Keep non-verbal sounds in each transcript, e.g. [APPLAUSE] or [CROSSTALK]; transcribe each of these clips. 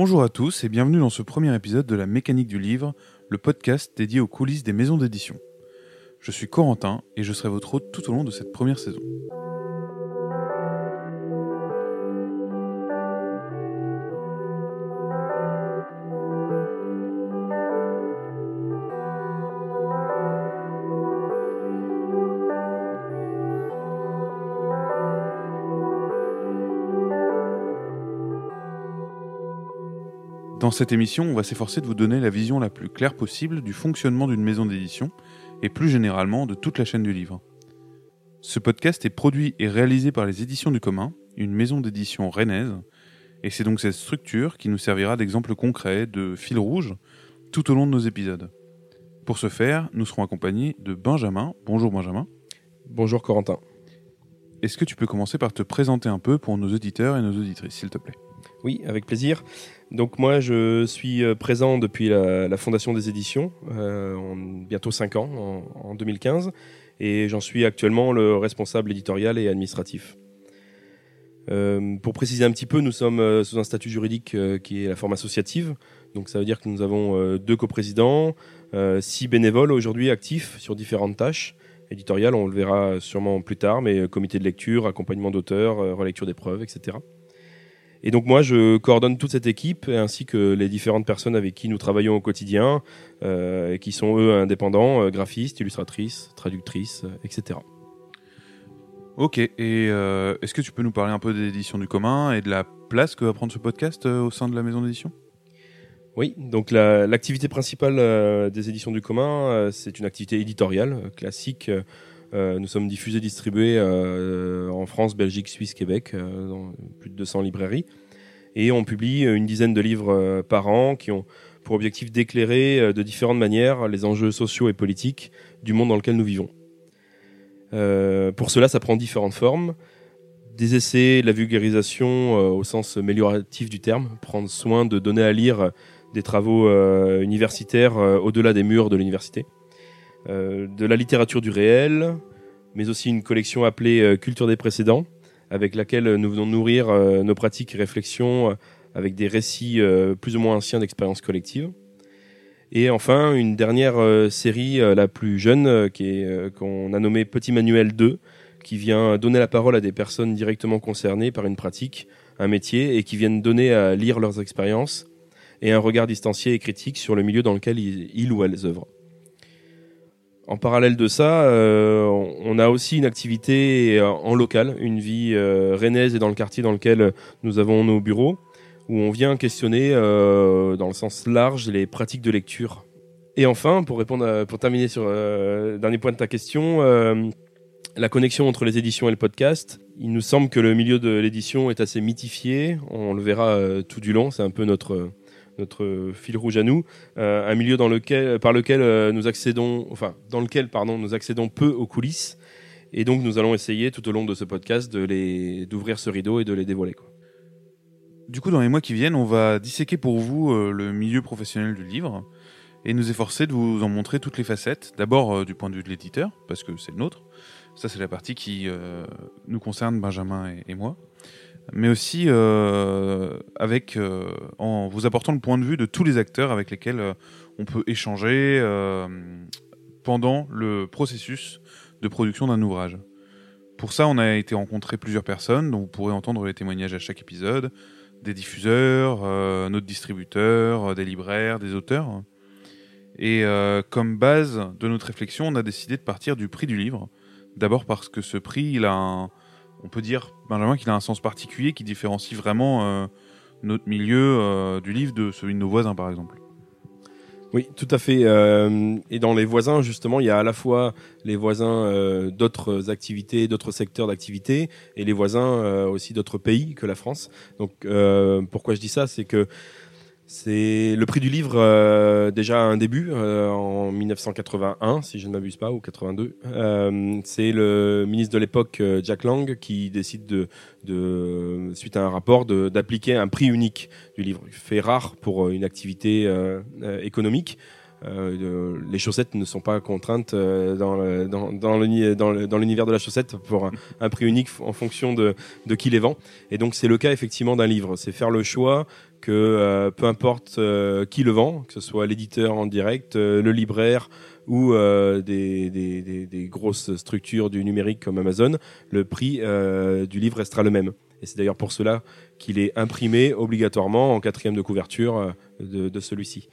Bonjour à tous et bienvenue dans ce premier épisode de La mécanique du livre, le podcast dédié aux coulisses des maisons d'édition. Je suis Corentin et je serai votre hôte tout au long de cette première saison. Dans cette émission, on va s'efforcer de vous donner la vision la plus claire possible du fonctionnement d'une maison d'édition et plus généralement de toute la chaîne du livre. Ce podcast est produit et réalisé par les Éditions du commun, une maison d'édition rennaise, et c'est donc cette structure qui nous servira d'exemple concret, de fil rouge, tout au long de nos épisodes. Pour ce faire, nous serons accompagnés de Benjamin. Bonjour Benjamin. Bonjour Corentin. Est-ce que tu peux commencer par te présenter un peu pour nos auditeurs et nos auditrices, s'il te plaît? Oui, avec plaisir. Donc moi, je suis euh, présent depuis la, fondation des éditions, euh, en bientôt 5 ans, en, 2015, et j'en suis actuellement le responsable éditorial et administratif. Euh, pour préciser un petit peu, nous sommes sous un statut juridique qui est la forme associative. Donc ça veut dire que nous avons deux coprésidents, six bénévoles aujourd'hui actifs sur différentes tâches éditoriales. On le verra sûrement plus tard, mais comité de lecture, accompagnement d'auteurs, relecture d'épreuves, etc. Et donc moi, je coordonne toute cette équipe ainsi que les différentes personnes avec qui nous travaillons au quotidien, euh, qui sont eux indépendants, euh, graphistes, illustratrices, traductrices, euh, etc. Ok, et est-ce que tu peux nous parler un peu des éditions du commun et de la place que va prendre ce podcast au sein de la maison d'édition? Oui, donc l'activité principale des éditions du commun, c'est une activité éditoriale classique euh, nous sommes diffusés, distribués euh, en France, Belgique, Suisse, Québec, euh, dans plus de 200 librairies. Et on publie une dizaine de livres par an qui ont pour objectif d'éclairer de différentes manières les enjeux sociaux et politiques du monde dans lequel nous vivons. pour cela, ça prend différentes formes. Des essais, la vulgarisation au sens amélioratif du terme, prendre soin de donner à lire des travaux universitaires au-delà des murs de l'université. Euh, de la littérature du réel, mais aussi une collection appelée euh, Culture des précédents, avec laquelle nous venons nourrir euh, nos pratiques et réflexions avec des récits plus ou moins anciens d'expériences collectives. Et enfin, une dernière série, la plus jeune, qu'on a nommée Petit Manuel 2, qui vient donner la parole à des personnes directement concernées par une pratique, un métier, et qui viennent donner à lire leurs expériences et un regard distancié et critique sur le milieu dans lequel ils ou elles œuvrent. En parallèle de ça, euh, on a aussi une activité euh, en local, une vie euh, rennaise et dans le quartier dans lequel nous avons nos bureaux, où on vient questionner, dans le sens large, les pratiques de lecture. Et enfin, pour répondre, pour terminer sur dernier point de ta question, la connexion entre les éditions et le podcast. Il nous semble que le milieu de l'édition est assez mythifié. On le verra tout du long. C'est un peu notre notre fil rouge à nous, euh, un milieu dans lequel, par lequel euh, nous accédons, enfin, dans lequel, pardon, nous accédons peu aux coulisses. Et donc, nous allons essayer tout au long de ce podcast d'ouvrir ce rideau et de les dévoiler. Du coup, dans les mois qui viennent, on va disséquer pour vous euh, le milieu professionnel du livre et nous efforcer de vous en montrer toutes les facettes. D'abord du point de vue de l'éditeur, parce que c'est le nôtre. Ça, c'est la partie qui nous concerne, Benjamin et moi mais aussi euh, avec, euh, en vous apportant le point de vue de tous les acteurs avec lesquels euh, on peut échanger pendant le processus de production d'un ouvrage. Pour ça, on a été rencontrer plusieurs personnes, dont vous pourrez entendre les témoignages à chaque épisode, des diffuseurs, notre distributeur, des libraires, des auteurs. Et comme base de notre réflexion, on a décidé de partir du prix du livre. D'abord parce que ce prix, il a un, on peut dire, Benjamin, qu'il a un sens particulier qui différencie vraiment euh, notre milieu euh, du livre de celui de nos voisins, par exemple. Oui, tout à fait. Euh, et dans les voisins, justement, il y a à la fois les voisins d'autres activités, d'autres secteurs d'activité, et les voisins aussi d'autres pays que la France. Donc, pourquoi je dis ça, c'est que c'est le prix du livre euh, déjà un début euh, en 1981, si je ne m'abuse pas, ou 82. Euh, c'est le ministre de l'époque Jack Lang qui décide de, suite à un rapport, d'appliquer un prix unique du livre. Fait rare pour une activité économique. euh, les chaussettes ne sont pas contraintes euh, dans, dans, dans l'univers de la chaussette pour un, prix unique en fonction de, de, qui les vend. Et donc c'est le cas effectivement d'un livre. C'est faire le choix que euh, peu importe qui le vend, que ce soit l'éditeur en direct, le libraire ou des, grosses structures du numérique comme Amazon, le prix du livre restera le même. Et c'est d'ailleurs pour cela qu'il est imprimé obligatoirement en quatrième de couverture de, celui-ci.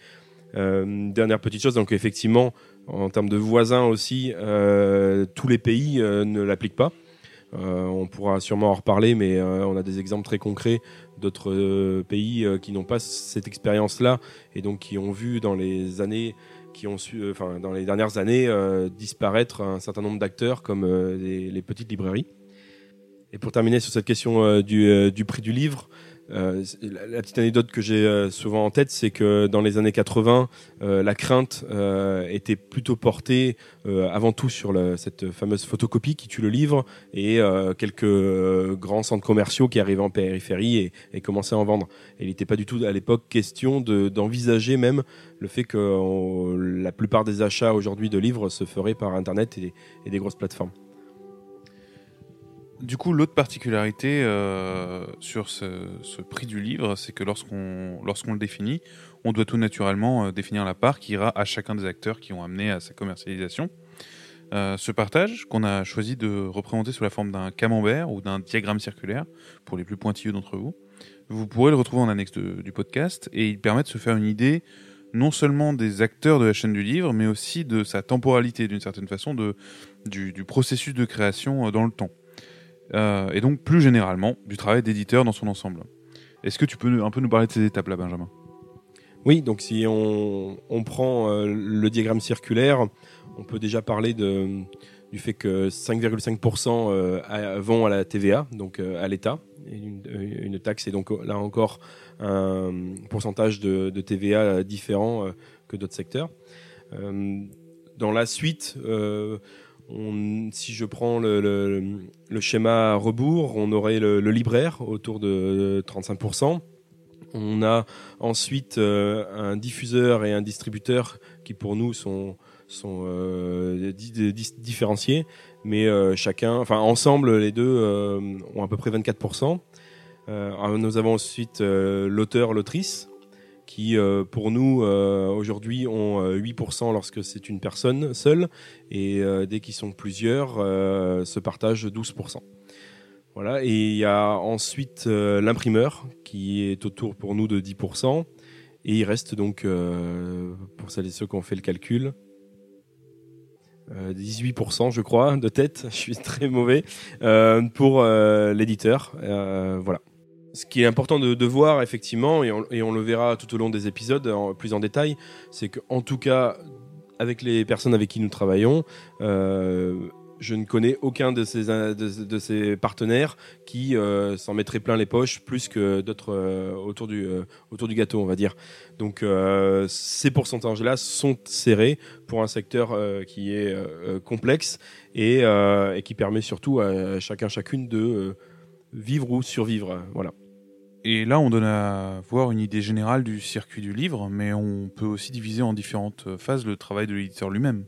Euh, dernière petite chose, donc effectivement, en termes de voisins aussi, euh, tous les pays euh, ne l'appliquent pas. On pourra sûrement en reparler, mais on a des exemples très concrets d'autres pays qui n'ont pas cette expérience-là et donc qui ont vu dans les années qui ont su, enfin dans les dernières années disparaître un certain nombre d'acteurs comme les, petites librairies. Et pour terminer sur cette question du, prix du livre, euh, la, petite anecdote que j'ai euh, souvent en tête, c'est que dans les années 80, euh, la crainte était plutôt portée avant tout sur cette fameuse photocopie qui tue le livre et quelques grands centres commerciaux qui arrivaient en périphérie et, commençaient à en vendre. Il n'était pas du tout à l'époque question d'envisager même le fait que la plupart des achats aujourd'hui de livres se feraient par Internet et des grosses plateformes. Du coup, l'autre particularité euh, sur ce, prix du livre, c'est que lorsqu'on lorsqu'on le définit, on doit tout naturellement euh, définir la part qui ira à chacun des acteurs qui ont amené à sa commercialisation. Euh, ce partage, qu'on a choisi de représenter sous la forme d'un camembert ou d'un diagramme circulaire, pour les plus pointilleux d'entre vous, vous pourrez le retrouver en annexe du podcast, et il permet de se faire une idée non seulement des acteurs de la chaîne du livre, mais aussi de sa temporalité, d'une certaine façon, du processus de création dans le temps. Euh, et donc plus généralement du travail d'éditeur dans son ensemble. Est-ce que tu peux un peu nous parler de ces étapes-là, Benjamin? Oui, donc si on, prend euh, le diagramme circulaire, on peut déjà parler du fait que 5,5% euh, vont à la TVA, donc à l'État, une, taxe, et donc là encore un pourcentage de TVA différent que d'autres secteurs. dans la suite, si je prends le, schéma rebours, on aurait le, libraire autour de 35%. On a ensuite euh, un diffuseur et un distributeur qui pour nous sont, euh, différenciés, mais euh, chacun, enfin ensemble les deux ont à peu près 24%. nous avons ensuite l'auteur, l'autrice qui euh, pour nous euh, aujourd'hui ont 8% euh, lorsque c'est une personne seule et dès qu'ils sont plusieurs se partagent 12%. Voilà, et il y a ensuite l'imprimeur qui est autour pour nous de 10%. Et il reste donc, pour celles et ceux qui ont fait le calcul, 18% je crois de tête, [LAUGHS] je suis très mauvais, pour l'éditeur. voilà ce qui est important de, voir effectivement, et on, le verra tout au long des épisodes plus en détail, c'est qu'en tout cas, avec les personnes avec qui nous travaillons, euh, je ne connais aucun de ces, de, ces partenaires qui euh, s'en mettrait plein les poches plus que d'autres euh, autour, du, autour du gâteau, on va dire. Donc ces pourcentages-là sont serrés pour un secteur qui est complexe et, et, qui permet surtout à chacun, chacune de vivre ou survivre. Voilà. Et là, on donne à voir une idée générale du circuit du livre, mais on peut aussi diviser en différentes phases le travail de l'éditeur lui-même.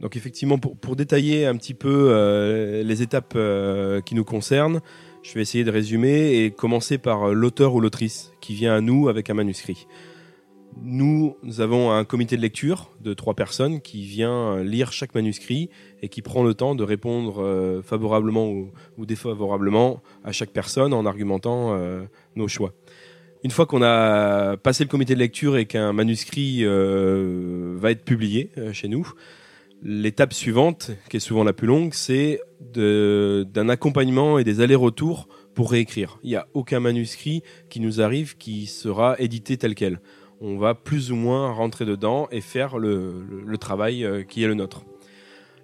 Donc effectivement, pour, détailler un petit peu euh, les étapes euh, qui nous concernent, je vais essayer de résumer et commencer par l'auteur ou l'autrice qui vient à nous avec un manuscrit. Nous, avons un comité de lecture de trois personnes qui vient lire chaque manuscrit et qui prend le temps de répondre euh, favorablement ou, défavorablement à chaque personne en argumentant euh, nos choix. Une fois qu'on a passé le comité de lecture et qu'un manuscrit euh, va être publié chez nous, l'étape suivante, qui est souvent la plus longue, c'est d'un accompagnement et des allers-retours pour réécrire. Il n'y a aucun manuscrit qui nous arrive qui sera édité tel quel on va plus ou moins rentrer dedans et faire le, travail euh, qui est le nôtre.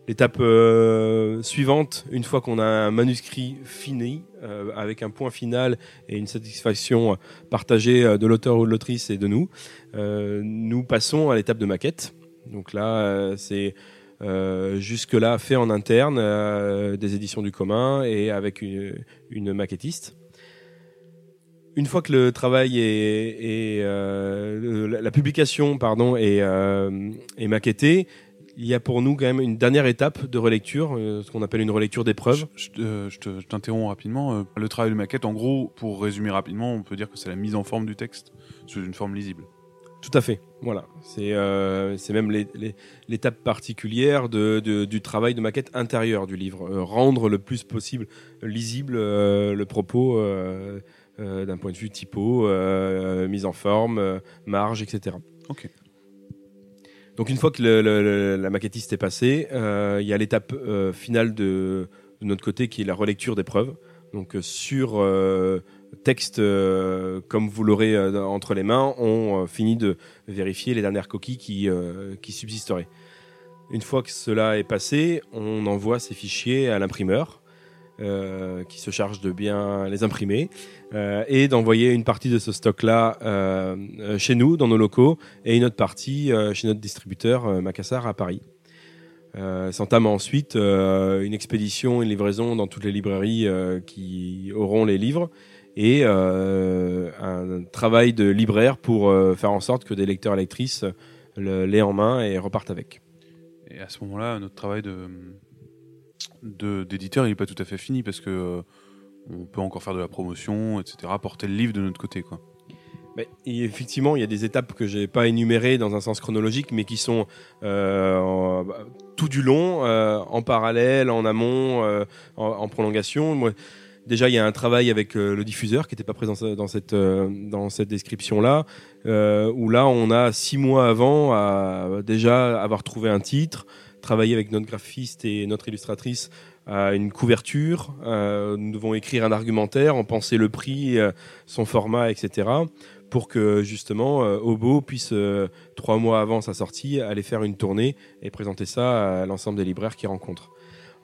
L'étape euh, suivante, une fois qu'on a un manuscrit fini, euh, avec un point final et une satisfaction partagée de l'auteur ou de l'autrice et de nous, nous passons à l'étape de maquette. Donc là, c'est jusque-là fait en interne des éditions du commun et avec une maquettiste une fois que le travail est, euh, la, publication pardon, est, est maquettée, il y a pour nous quand même une dernière étape de relecture, ce qu'on appelle une relecture d'épreuve. Je, t'interromps rapidement. Le travail de maquette, en gros, pour résumer rapidement, on peut dire que c'est la mise en forme du texte sous une forme lisible. Tout à fait. Voilà. C'est euh, même l'étape particulière de, du travail de maquette intérieure du livre. Euh, rendre le plus possible lisible euh, le propos d'un point de vue typo, mise en forme, marge, etc. Ok. Donc une fois que le, la maquettiste est passée, il y a l'étape finale de, de, notre côté qui est la relecture des preuves. Donc sur texte euh, comme vous l'aurez euh, entre les mains, ont euh, fini de vérifier les dernières coquilles qui, qui subsisteraient. Une fois que cela est passé, on envoie ces fichiers à l'imprimeur. Qui se charge de bien les imprimer et d'envoyer une partie de ce stock-là chez nous, dans nos locaux, et une autre partie chez notre distributeur Macassar à Paris. S'entame ensuite une expédition, une livraison dans toutes les librairies qui auront les livres et euh, un travail de libraire pour euh, faire en sorte que des lecteurs et lectrices l'aient en main et repartent avec. Et à ce moment-là, notre travail de d'éditeur, il n'est pas tout à fait fini parce que euh, on peut encore faire de la promotion, etc., porter le livre de notre côté, quoi. Mais, effectivement, il y a des étapes que j'ai pas énumérées dans un sens chronologique, mais qui sont tout du long, en parallèle, en amont, en, prolongation. Moi, Déjà, il y a un travail avec euh, le diffuseur qui n'était pas présent dans cette, euh, dans cette description-là, euh, où là, on a six mois avant à déjà avoir trouvé un titre, travailler avec notre graphiste et notre illustratrice à une couverture. nous devons écrire un argumentaire, en penser le prix, son format, etc. pour que justement Obo puisse, trois mois avant sa sortie, aller faire une tournée et présenter ça à l'ensemble des libraires qu'il rencontre.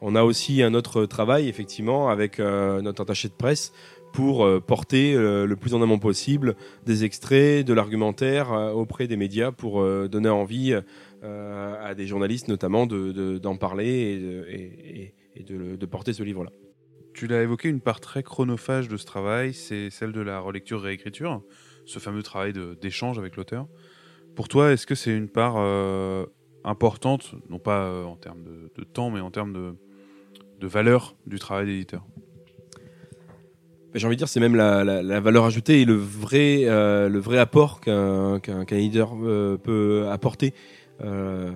On a aussi un autre travail, effectivement, avec euh, notre attaché de presse pour euh, porter euh, le plus en amont possible des extraits, de l'argumentaire auprès des médias pour donner envie à des journalistes notamment d'en parler et, de, porter ce livre-là. Tu l'as évoqué, une part très chronophage de ce travail, c'est celle de la relecture-réécriture, ce fameux travail d'échange avec l'auteur. Pour toi, est-ce que c'est une part importante, non pas en termes de, temps, mais en termes de, de valeur du travail d'éditeur? J'ai envie de dire, c'est même la, valeur ajoutée et le vrai, euh, le vrai apport qu'un éditeur euh, peut apporter. Euh,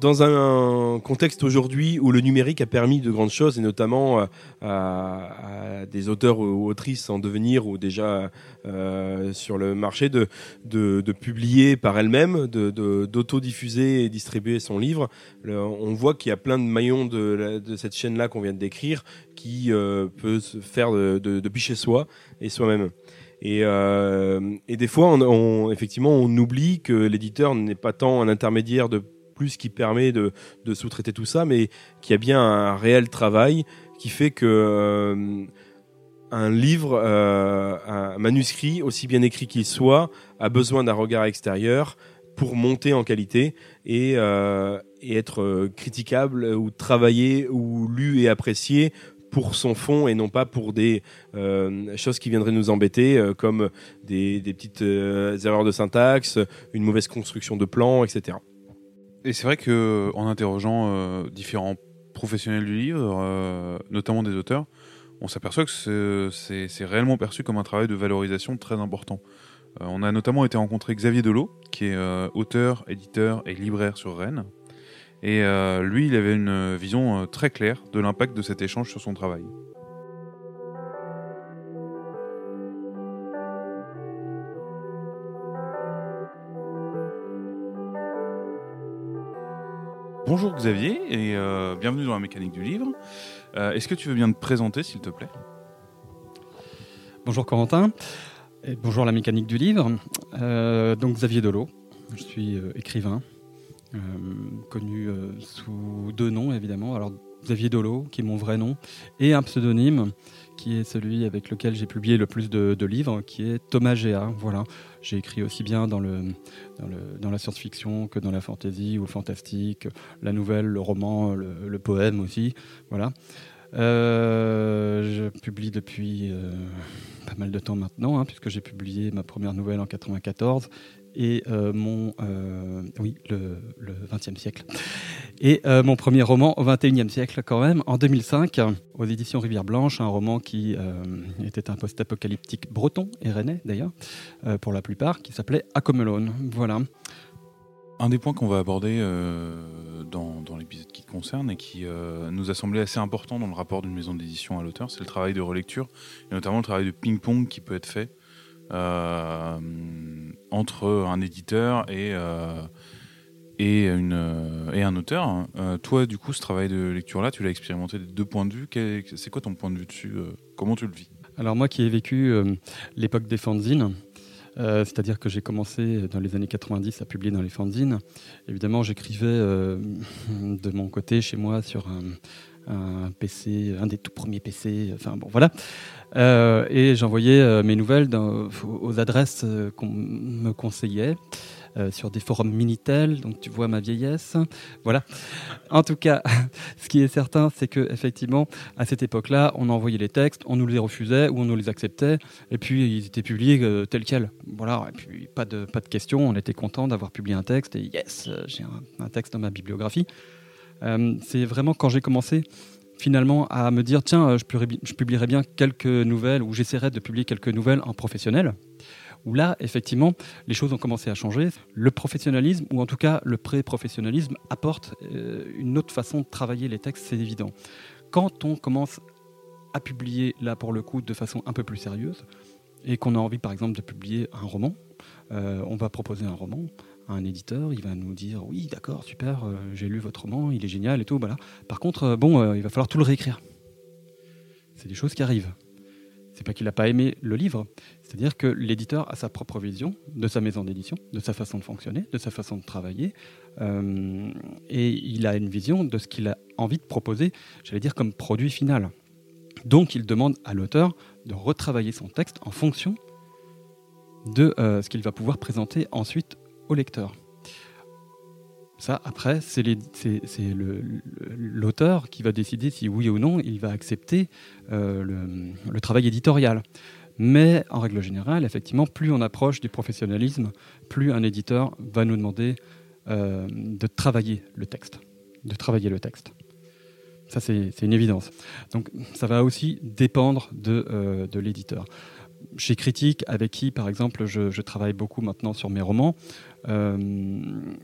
dans un contexte aujourd'hui où le numérique a permis de grandes choses, et notamment euh, à, des auteurs ou autrices en devenir ou déjà euh, sur le marché, de, de, publier par elle-même, d'autodiffuser et distribuer son livre, on voit qu'il y a plein de maillons de, de cette chaîne-là qu'on vient de décrire qui euh, peut se faire depuis chez soi et soi-même. Et, et, des fois, effectivement, on oublie que l'éditeur n'est pas tant un intermédiaire de plus qui permet de, sous-traiter tout ça, mais qui a bien un réel travail qui fait que euh, un livre, euh, un manuscrit, aussi bien écrit qu'il soit, a besoin d'un regard extérieur pour monter en qualité et, euh, être critiquable ou travaillé ou lu et apprécié pour son fond et non pas pour des choses qui viendraient nous embêter comme des, petites erreurs de syntaxe, une mauvaise construction de plan, etc. Et c'est vrai que en interrogeant euh, différents professionnels du livre, euh, notamment des auteurs, on s'aperçoit que c'est réellement perçu comme un travail de valorisation très important. Euh, on a notamment été rencontrer Xavier Delot, qui est auteur, éditeur et libraire sur Rennes. Et lui, il avait une vision très claire de l'impact de cet échange sur son travail. Bonjour Xavier et euh, bienvenue dans la mécanique du livre. Euh, est-ce que tu veux bien te présenter s'il te plaît? Bonjour Corentin et bonjour la mécanique du livre. Euh, donc Xavier Delot, je suis écrivain, connu sous deux noms évidemment. Alors Xavier Delot qui est mon vrai nom et un pseudonyme qui est celui avec lequel j'ai publié le plus de, livres, qui est Thomas Géa. Voilà. J'ai écrit aussi bien dans, le, dans, la science-fiction que dans la fantasy ou le fantastique, la nouvelle, le roman, le, poème aussi. Voilà. Je publie depuis pas mal de temps maintenant, hein, puisque j'ai publié ma première nouvelle en 94 et euh, mon euh, oui le, le 20e siècle. Et euh, mon premier roman au 21e siècle quand même en 2005 aux éditions Rivière Blanche un roman qui était un post-apocalyptique breton et rennais d'ailleurs pour la plupart qui s'appelait Acomelone voilà. Un des points qu'on va aborder dans, dans l'épisode qui te concerne et qui nous a semblé assez important dans le rapport d'une maison d'édition à l'auteur, c'est le travail de relecture, et notamment le travail de ping-pong qui peut être fait entre un éditeur et, euh, et, une, euh, et un auteur. Hein. toi, du coup, ce travail de lecture-là, tu l'as expérimenté de deux points de vue. C'est quoi ton point de vue dessus Comment tu le vis? Alors moi qui ai vécu l'époque des fanzines, c'est-à-dire que j'ai commencé dans les années 90 à publier dans les fanzines. Évidemment, j'écrivais de mon côté chez moi sur un, un, PC, un des tout premiers PC. Enfin bon, voilà. Euh, et j'envoyais euh, mes nouvelles aux adresses euh, qu'on me conseillait. sur des forums Minitel, donc tu vois ma vieillesse. Voilà. En tout cas, [LAUGHS] ce qui est certain, c'est que effectivement, à cette époque-là, on envoyait les textes, on nous les refusait ou on nous les acceptait, et puis ils étaient publiés tels quels. Voilà. Et puis pas de pas de questions. On était content d'avoir publié un texte et yes, j'ai un, texte dans ma bibliographie. C'est vraiment quand j'ai commencé finalement à me dire tiens, euh, je, publierai bien quelques nouvelles ou j'essaierai de publier quelques nouvelles en professionnel. Où là, effectivement, les choses ont commencé à changer. Le professionnalisme, ou en tout cas le pré-professionnalisme, apporte euh, une autre façon de travailler les textes, c'est évident. Quand on commence à publier, là pour le coup, de façon un peu plus sérieuse, et qu'on a envie par exemple de publier un roman, euh, on va proposer un roman, un éditeur, il va nous dire oui, d'accord, super, euh, j'ai lu votre roman, il est génial et tout. Voilà. Par contre, euh, bon, euh, il va falloir tout le réécrire. C'est des choses qui arrivent. C'est pas qu'il n'a pas aimé le livre, c'est-à-dire que l'éditeur a sa propre vision de sa maison d'édition, de sa façon de fonctionner, de sa façon de travailler, et il a une vision de ce qu'il a envie de proposer, j'allais dire comme produit final. Donc il demande à l'auteur de retravailler son texte en fonction de ce qu'il va pouvoir présenter ensuite lecteur. Ça, après, c'est l'auteur qui va décider si oui ou non il va accepter euh, le, travail éditorial. Mais en règle générale, effectivement, plus on approche du professionnalisme, plus un éditeur va nous demander euh, de travailler le texte. De travailler le texte. Ça, c'est une évidence. Donc, ça va aussi dépendre de, euh, de l'éditeur chez Critique, avec qui, par exemple, je, travaille beaucoup maintenant sur mes romans, euh,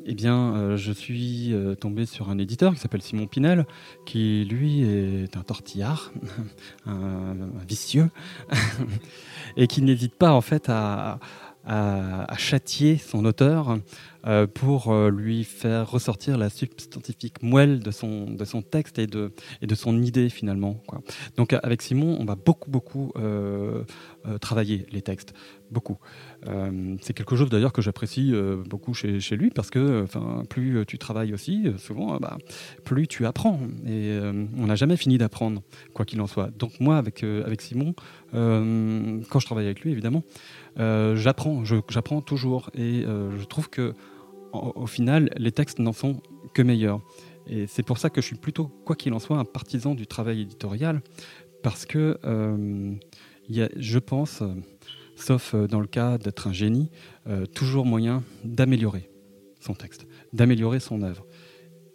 eh bien, euh, je suis euh, tombé sur un éditeur qui s'appelle Simon Pinel, qui lui est un tortillard, [LAUGHS] un, vicieux, [LAUGHS] et qui n'hésite pas en fait à, à, châtier son auteur euh, pour euh, lui faire ressortir la substantifique moelle de son, de son texte et de, et de son idée finalement. Donc avec Simon, on va beaucoup, beaucoup euh, travailler les textes. Beaucoup. c'est quelque chose d'ailleurs que j'apprécie beaucoup chez, lui parce que plus tu travailles aussi, souvent, bah, plus tu apprends. Et on n'a jamais fini d'apprendre, quoi qu'il en soit. Donc moi, avec, avec Simon, quand je travaille avec lui, évidemment, euh, j'apprends, j'apprends toujours, et euh, je trouve que au, final, les textes n'en sont que meilleurs. Et c'est pour ça que je suis plutôt, quoi qu'il en soit, un partisan du travail éditorial, parce que euh, y a, je pense, sauf dans le cas d'être un génie, toujours moyen d'améliorer son texte, d'améliorer son œuvre.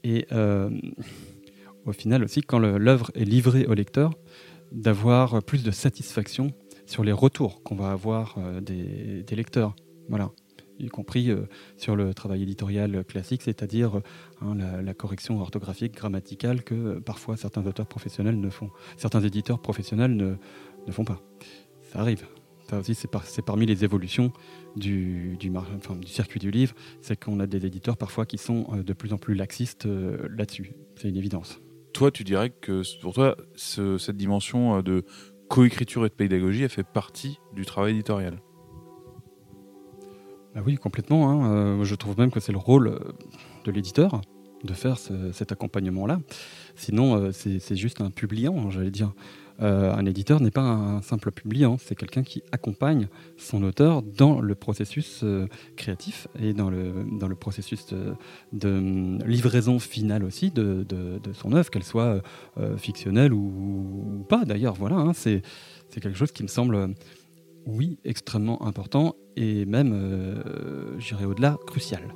Et au final aussi, quand l'œuvre est livrée au lecteur, d'avoir plus de satisfaction sur les retours qu'on va avoir euh, des, lecteurs. Voilà y compris euh, sur le travail éditorial classique, c'est-à-dire hein, la, correction orthographique, grammaticale que euh, parfois certains auteurs professionnels ne font, certains éditeurs professionnels ne, ne font pas. Ça arrive. Ça aussi, c'est, par, parmi les évolutions du, du, circuit du livre, c'est qu'on a des éditeurs parfois qui sont de plus en plus laxistes là-dessus. C'est une évidence. Toi, tu dirais que pour toi, cette dimension de coécriture et de pédagogie, elle fait partie du travail éditorial? Bah oui, complètement. Hein. Euh, je trouve même que c'est le rôle euh, de l'éditeur de faire cet accompagnement-là. Sinon, euh, c'est juste un publiant, j'allais dire. un éditeur n'est pas un simple publiant, c'est quelqu'un qui accompagne son auteur dans le processus créatif et dans le, dans le processus de, livraison finale aussi de, son œuvre, qu'elle soit fictionnelle ou, pas d'ailleurs. Voilà, hein, c'est quelque chose qui me semble, oui, extrêmement important et même, j'irai au-delà, crucial.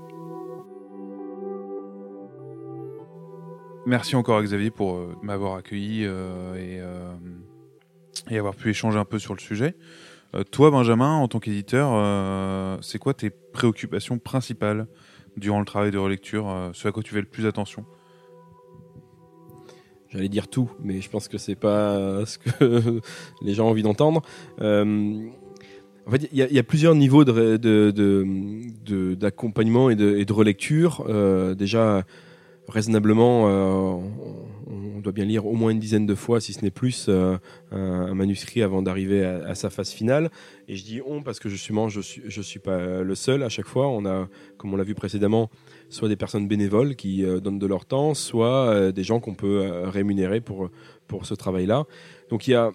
Merci encore Xavier pour euh, m'avoir accueilli euh, euh, et, avoir pu échanger un peu sur le sujet. toi, Benjamin, en tant qu'éditeur, c'est quoi tes préoccupations principales durant le travail de relecture, ce à quoi tu fais le plus attention? J'allais dire tout, mais je pense que c'est pas ce que [LAUGHS] les gens ont envie d'entendre. en fait, il y, a plusieurs niveaux d'accompagnement de, de, et, de, relecture. déjà, raisonnablement, euh, doit bien lire au moins une dizaine de fois, si ce n'est plus, euh, un, manuscrit avant d'arriver à, sa phase finale. Et je dis on parce que justement, je suis, je suis pas le seul. À chaque fois, on a, comme on l'a vu précédemment, soit des personnes bénévoles qui euh, donnent de leur temps, soit des gens qu'on peut rémunérer pour, pour ce travail-là. Donc il y a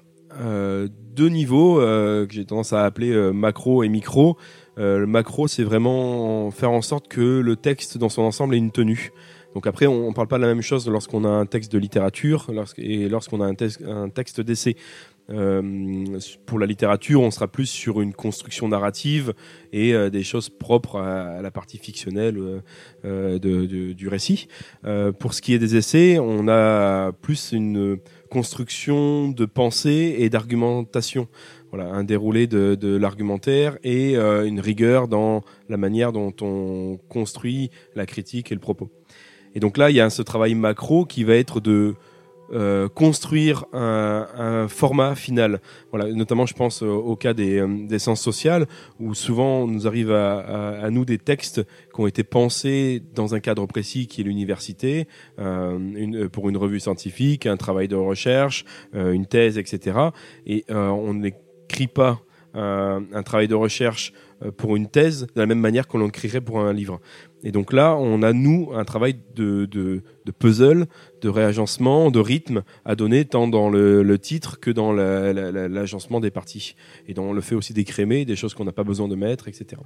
deux niveaux que j'ai tendance à appeler macro et micro. le macro, c'est vraiment faire en sorte que le texte dans son ensemble ait une tenue. Donc après, on ne parle pas de la même chose lorsqu'on a un texte de littérature et lorsqu'on a un, texte d'essai. Euh, pour la littérature, on sera plus sur une construction narrative et euh, des choses propres à, la partie fictionnelle euh, du récit. pour ce qui est des essais, on a plus une construction de pensée et d'argumentation. Voilà, un déroulé de l'argumentaire et une rigueur dans la manière dont on construit la critique et le propos. Et donc là, il y a ce travail macro qui va être de euh, construire un, un, format final. Voilà, notamment, je pense au cas des, euh, des sciences sociales, où souvent on nous arrive à, à, à, nous des textes qui ont été pensés dans un cadre précis qui est l'université, euh, pour une revue scientifique, un travail de recherche, euh, une thèse, etc. Et euh, on n'écrit pas un travail de recherche pour une thèse de la même manière qu'on l'écrirait pour un livre. Et donc là, on a, nous, un travail de, de, de puzzle, de réagencement, de rythme à donner tant dans le, le titre que dans l'agencement des parties. Et dans le fait aussi d'écrémer, des choses qu'on n'a pas besoin de mettre, etc.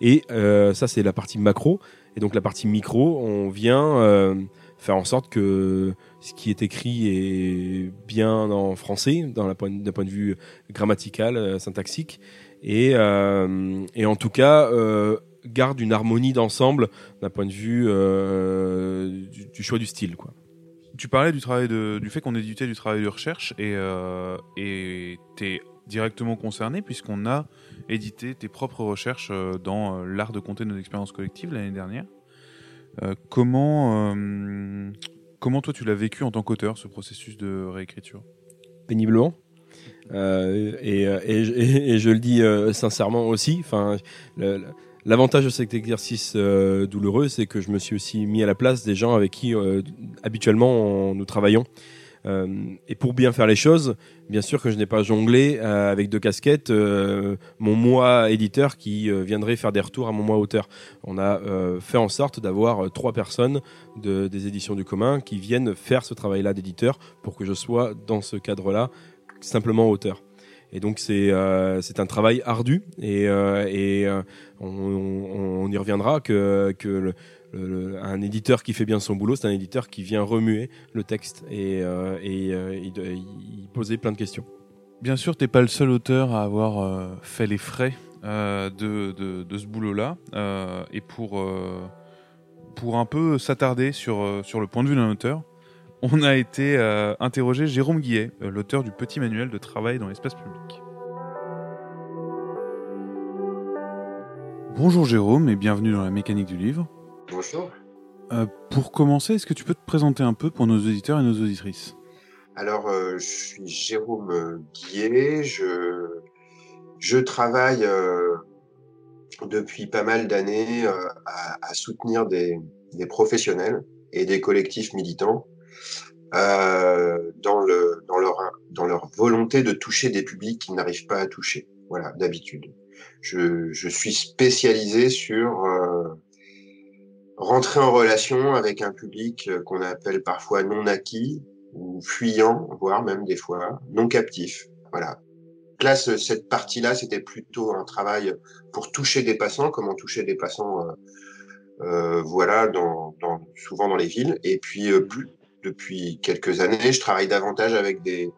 Et euh, ça, c'est la partie macro. Et donc la partie micro, on vient euh, faire en sorte que ce qui est écrit est bien en français, d'un point, point, de vue grammatical, euh, syntaxique. Et, euh, et en tout cas... Euh, garde une harmonie d'ensemble d'un point de vue euh, du, choix du style. Quoi. Tu parlais du, travail de, du fait qu'on éditait du travail de recherche et tu es directement concerné puisqu'on a édité tes propres recherches dans l'art de compter nos expériences collectives l'année dernière. comment, comment toi tu l'as vécu en tant qu'auteur ce processus de réécriture? Péniblement. Euh, et, et, je le dis sincèrement aussi. Enfin, L'avantage de cet exercice euh, douloureux, c'est que je me suis aussi mis à la place des gens avec qui euh, habituellement nous travaillons. Euh, et pour bien faire les choses, bien sûr que je n'ai pas jonglé avec deux casquettes, mon moi éditeur qui viendrait faire des retours à mon moi auteur. On a fait en sorte d'avoir trois personnes de, des éditions du commun qui viennent faire ce travail-là d'éditeur pour que je sois dans ce cadre-là simplement auteur. Et donc c'est euh, c'est un travail ardu et, euh, et euh, on, y reviendra que, que un éditeur qui fait bien son boulot, c'est un éditeur qui vient remuer le texte et, et il, poser plein de questions. Bien sûr, t'es pas le seul auteur à avoir fait les frais de, de, de, ce boulot-là et pour pour un peu s'attarder sur sur le point de vue d'un auteur on a été euh, interrogé Jérôme Guillet, euh, l'auteur du petit manuel de travail dans l'espace public. Bonjour Jérôme et bienvenue dans la mécanique du livre. Bonjour. Euh, pour commencer, est-ce que tu peux te présenter un peu pour nos auditeurs et nos auditrices? Alors, je suis Jérôme Guillet, je, je travaille depuis pas mal d'années à, soutenir des professionnels et des collectifs militants euh, dans, le, dans, leur, dans leur volonté de toucher des publics qu'ils n'arrivent pas à toucher. Voilà, d'habitude. Je, je, suis spécialisé sur euh, rentrer en relation avec un public qu'on appelle parfois non acquis ou fuyant, voire même des fois non captif. Voilà. Là, cette partie-là, c'était plutôt un travail pour toucher des passants, comment toucher des passants, euh, voilà, dans, dans, souvent dans les villes. Et puis, plus, depuis quelques années, je travaille davantage avec des,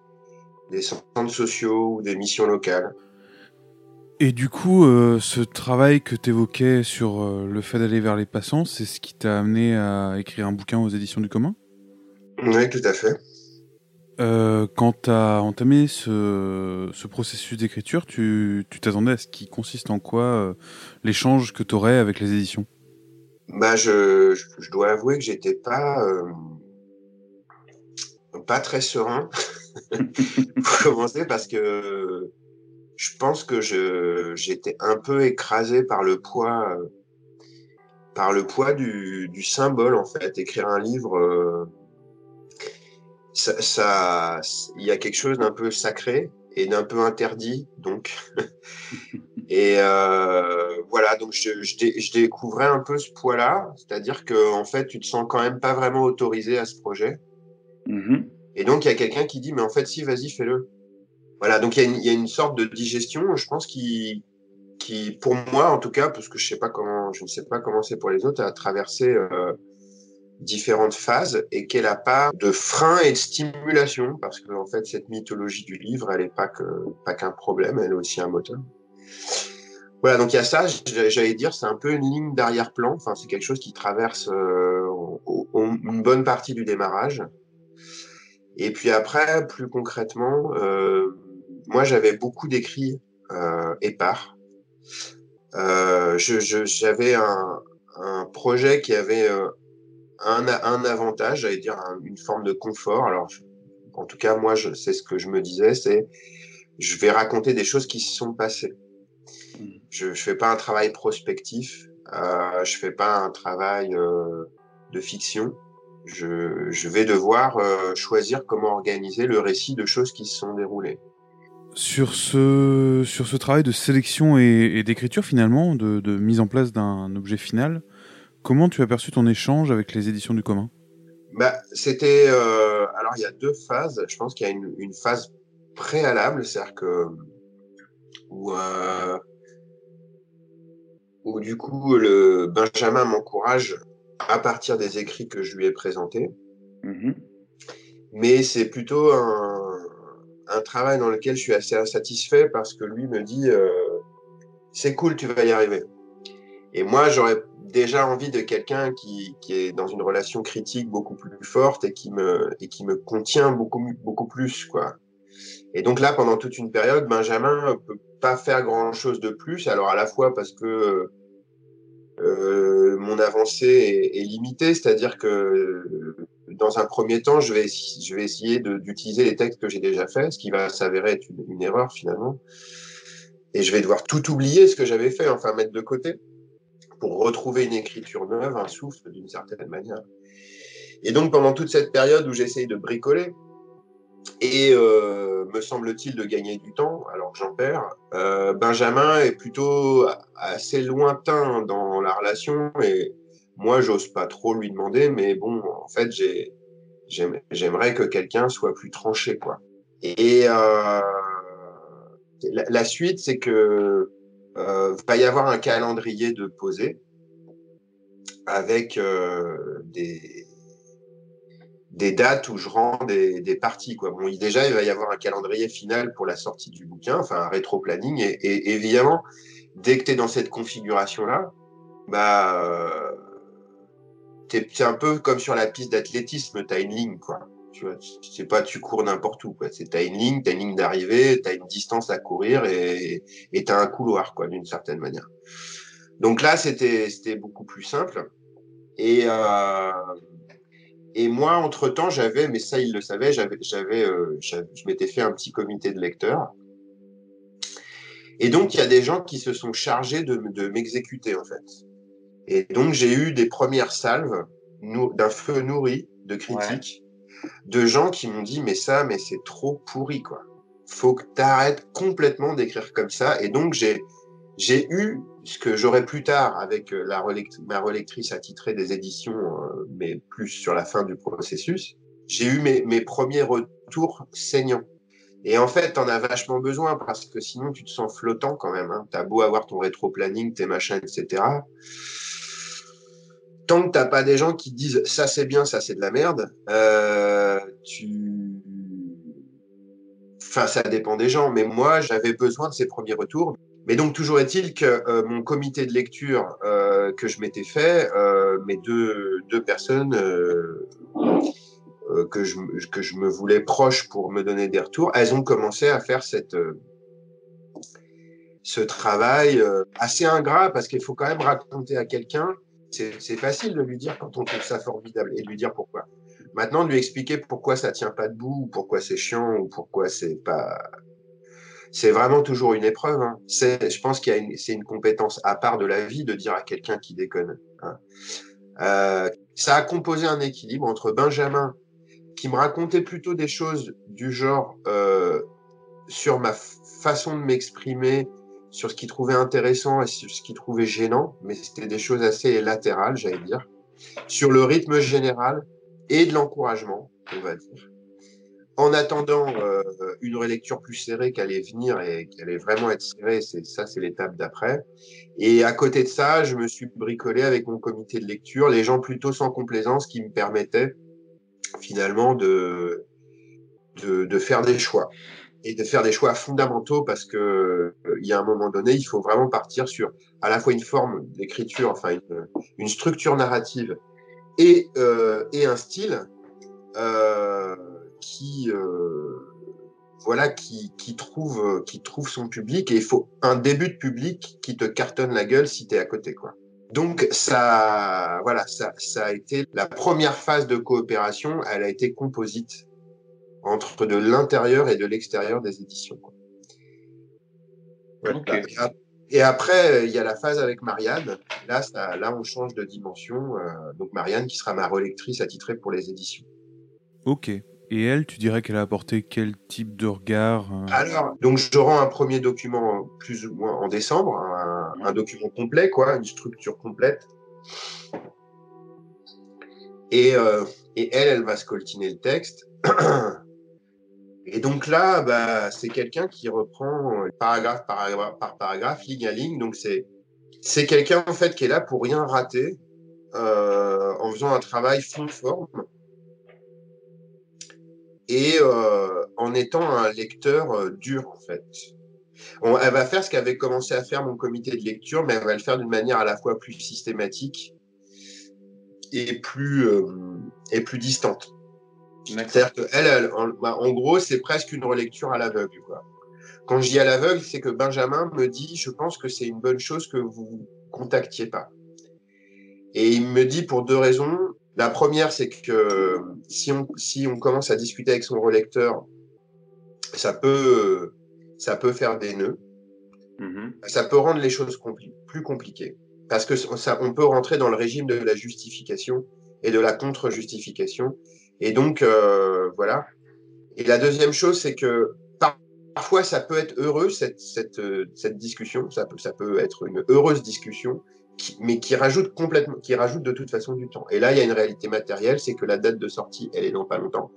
des centres sociaux ou des missions locales. Et du coup, euh, ce travail que tu évoquais sur euh, le fait d'aller vers les passants, c'est ce qui t'a amené à écrire un bouquin aux éditions du commun? Oui, tout à fait. Euh, quand tu as entamé ce, ce processus d'écriture, tu t'attendais à ce qui consiste en quoi l'échange que tu aurais avec les éditions? Bah, je, je, dois avouer que j'étais pas, pas très serein. [LAUGHS] Pour commencer parce que je pense que je j'étais un peu écrasé par le poids par le poids du, du symbole en fait. Écrire un livre euh, ça, ça il y a quelque chose d'un peu sacré et d'un peu interdit donc. [LAUGHS] Et euh, voilà donc je, je, je, découvrais un peu ce poids là c'est-à-dire que en fait tu te sens quand même pas vraiment autorisé à ce projet. Mmh. Et donc il y a quelqu'un qui dit mais en fait si vas-y fais-le voilà, donc il y, y, a une sorte de digestion, je pense, qui, qui, pour moi en tout cas, parce que je sais pas comment, je ne sais pas comment c'est pour les autres, a traversé euh, différentes phases et qu'elle a pas de frein et de stimulation, parce que en fait cette mythologie du livre, elle est pas que pas qu'un problème, elle est aussi un moteur. Voilà, donc il y a ça, j'allais dire, c'est un peu une ligne d'arrière-plan. Enfin, c'est quelque chose qui traverse euh, une bonne partie du démarrage. Et puis après, plus concrètement, euh, moi, j'avais beaucoup d'écrits euh, épars. Euh, j'avais un, un, projet qui avait euh, un, un avantage, j'allais dire une forme de confort. Alors, en tout cas, moi, c'est ce que je me disais, c'est je vais raconter des choses qui se sont passées. Je ne fais pas un travail prospectif, euh, je fais pas un travail euh, de fiction. Je, je vais devoir euh, choisir comment organiser le récit de choses qui se sont déroulées. Sur ce, sur ce travail de sélection et, et d'écriture, finalement, de, de, mise en place d'un objet final, comment tu as perçu ton échange avec les éditions du commun? Bah, C'était. Euh, alors, il y a deux phases. Je pense qu'il y a une, une, phase préalable, c'est-à-dire que. Où, euh, où, du coup, le Benjamin m'encourage à partir des écrits que je lui ai présentés. Mmh. Mais c'est plutôt un, un travail dans lequel je suis assez insatisfait parce que lui me dit euh, c'est cool, tu vas y arriver. Et moi, j'aurais déjà envie de quelqu'un qui, qui, est dans une relation critique beaucoup plus forte et qui me, et qui me contient beaucoup, beaucoup plus. quoi. Et donc là, pendant toute une période, Benjamin peut pas faire grand-chose de plus. Alors à la fois parce que euh, mon avancée est, limitée, c'est-à-dire que dans un premier temps, je vais, je vais essayer d'utiliser les textes que j'ai déjà faits, ce qui va s'avérer être une, une, erreur finalement. Et je vais devoir tout oublier ce que j'avais fait, enfin mettre de côté, pour retrouver une écriture neuve, un souffle d'une certaine manière. Et donc pendant toute cette période où j'essaye de bricoler, et euh, me semble-t-il de gagner du temps, alors que j'en perds, euh, Benjamin est plutôt assez lointain dans la relation et moi, j'ose pas trop lui demander, mais bon, en fait, j'ai, j'aimerais que quelqu'un soit plus tranché, quoi. Et euh, la, la, suite, c'est que euh, va y avoir un calendrier de posé avec euh, des des dates où je rends des, des parties. Quoi. Bon, déjà, il va y avoir un calendrier final pour la sortie du bouquin, enfin un rétro-planning. Et, et, évidemment, dès que tu es dans cette configuration-là, bah, euh, c'est un peu comme sur la piste d'athlétisme, tu as une ligne, quoi. Tu vois, sais pas, tu cours n'importe où. Tu as une ligne, tu as une ligne d'arrivée, tu as une distance à courir et tu as un couloir, quoi, d'une certaine manière. Donc là, c'était beaucoup plus simple. Et, euh, et moi, entre-temps, j'avais, mais ça, il le savait, j'avais, euh, je m'étais fait un petit comité de lecteurs. Et donc, il y a des gens qui se sont chargés de, de m'exécuter, en fait. Et donc, j'ai eu des premières salves d'un feu nourri de critiques ouais. de gens qui m'ont dit, mais ça, mais c'est trop pourri, quoi. Faut que tu arrêtes complètement d'écrire comme ça. Et donc, j'ai, j'ai eu ce que j'aurai plus tard avec relect ma relectrice attitrée des éditions, euh, mais plus sur la fin du processus. j'ai eu mes, premiers retours saignants. Et en fait, t'en as vachement besoin parce que sinon, tu te sens flottant quand même. Hein. T'as beau avoir ton rétro-planning, tes machins, etc. Tant que t'as pas des gens qui disent ça c'est bien, ça c'est de la merde, euh, tu... Enfin, ça dépend des gens. Mais moi, j'avais besoin de ces premiers retours. Mais donc, toujours est-il que euh, mon comité de lecture euh, que je m'étais fait, euh, mes deux, deux personnes que, je, que je me voulais proches pour me donner des retours, elles ont commencé à faire cette, ce travail assez ingrat parce qu'il faut quand même raconter à quelqu'un. C'est c'est facile de lui dire quand on trouve ça formidable et de lui dire pourquoi. Maintenant, de lui expliquer pourquoi ça tient pas debout, ou pourquoi c'est chiant, ou pourquoi c'est pas. C'est vraiment toujours une épreuve. Hein. C'est, je pense qu'il y a c'est une compétence à part de la vie de dire à quelqu'un qui déconne. hein. Euh, ça a composé un équilibre entre Benjamin, qui me racontait plutôt des choses du genre euh, sur ma façon de m'exprimer, sur ce qu'il trouvait intéressant et sur ce qu'il trouvait gênant, mais c'était des choses assez latérales, j'allais dire, sur le rythme général et de l'encouragement, on va dire. En attendant euh, une relecture plus serrée qui allait venir et qui allait vraiment être serrée, c'est ça, c'est l'étape d'après. Et à côté de ça, je me suis bricolé avec mon comité de lecture, les gens plutôt sans complaisance qui me permettaient finalement de, de, faire des choix et de faire des choix fondamentaux parce que euh, y a un moment donné, il faut vraiment partir sur à la fois une forme d'écriture, enfin une, structure narrative et, euh, et un style qui euh, voilà qui, qui trouve qui trouve son public et il faut un début de public qui te cartonne la gueule si tu es à côté quoi. Donc ça voilà ça ça a été la première phase de coopération, elle a été composite entre de l'intérieur et de l'extérieur des éditions. quoi. Voilà. Ok. Et ap- Et après, il y a la phase avec Marianne. Là, ça, là, on change de dimension. euh, donc Marianne, qui sera ma relectrice attitrée pour les éditions. Ok. Et elle, tu dirais qu'elle a apporté quel type de regard euh, Alors, donc je rends un premier document plus ou moins en décembre, un, document complet, quoi, une structure complète. Et, euh, et elle, elle va scoltiner le texte. [CLEARS THROAT] Et donc là, bah, c'est quelqu'un qui reprend euh, paragraphe, paragraphe par paragraphe, ligne à ligne. Donc c'est c'est quelqu'un en fait qui est là pour rien rater, en faisant un travail fond-forme et euh, en étant un lecteur euh, dur en fait. On- elle va faire ce qu'avait commencé à faire mon comité de lecture, mais elle va le faire d'une manière à la fois plus systématique et plus euh, et plus distante. C'est-à-dire que elle, en, bah, en gros, c'est presque une relecture à l'aveugle. Quand je dis à l'aveugle, c'est que Benjamin me dit, je pense que c'est une bonne chose que vous vous contactiez pas. Et il me dit pour deux raisons. La première, c'est que si on, si on commence à discuter avec son relecteur, ça peut, ça peut faire des nœuds. mhm. Ça peut rendre les choses compli- plus compliquées. Parce que ça, on peut rentrer dans le régime de la justification et de la contre-justification. Et donc, euh, voilà. Et la deuxième chose, c'est que par- parfois, ça peut être heureux, cette, cette, euh, cette discussion. Ça peut, ça peut être une heureuse discussion, mais qui rajoute complètement, qui rajoute de toute façon du temps. Et là, il y a une réalité matérielle, c'est que la date de sortie, elle est dans pas longtemps.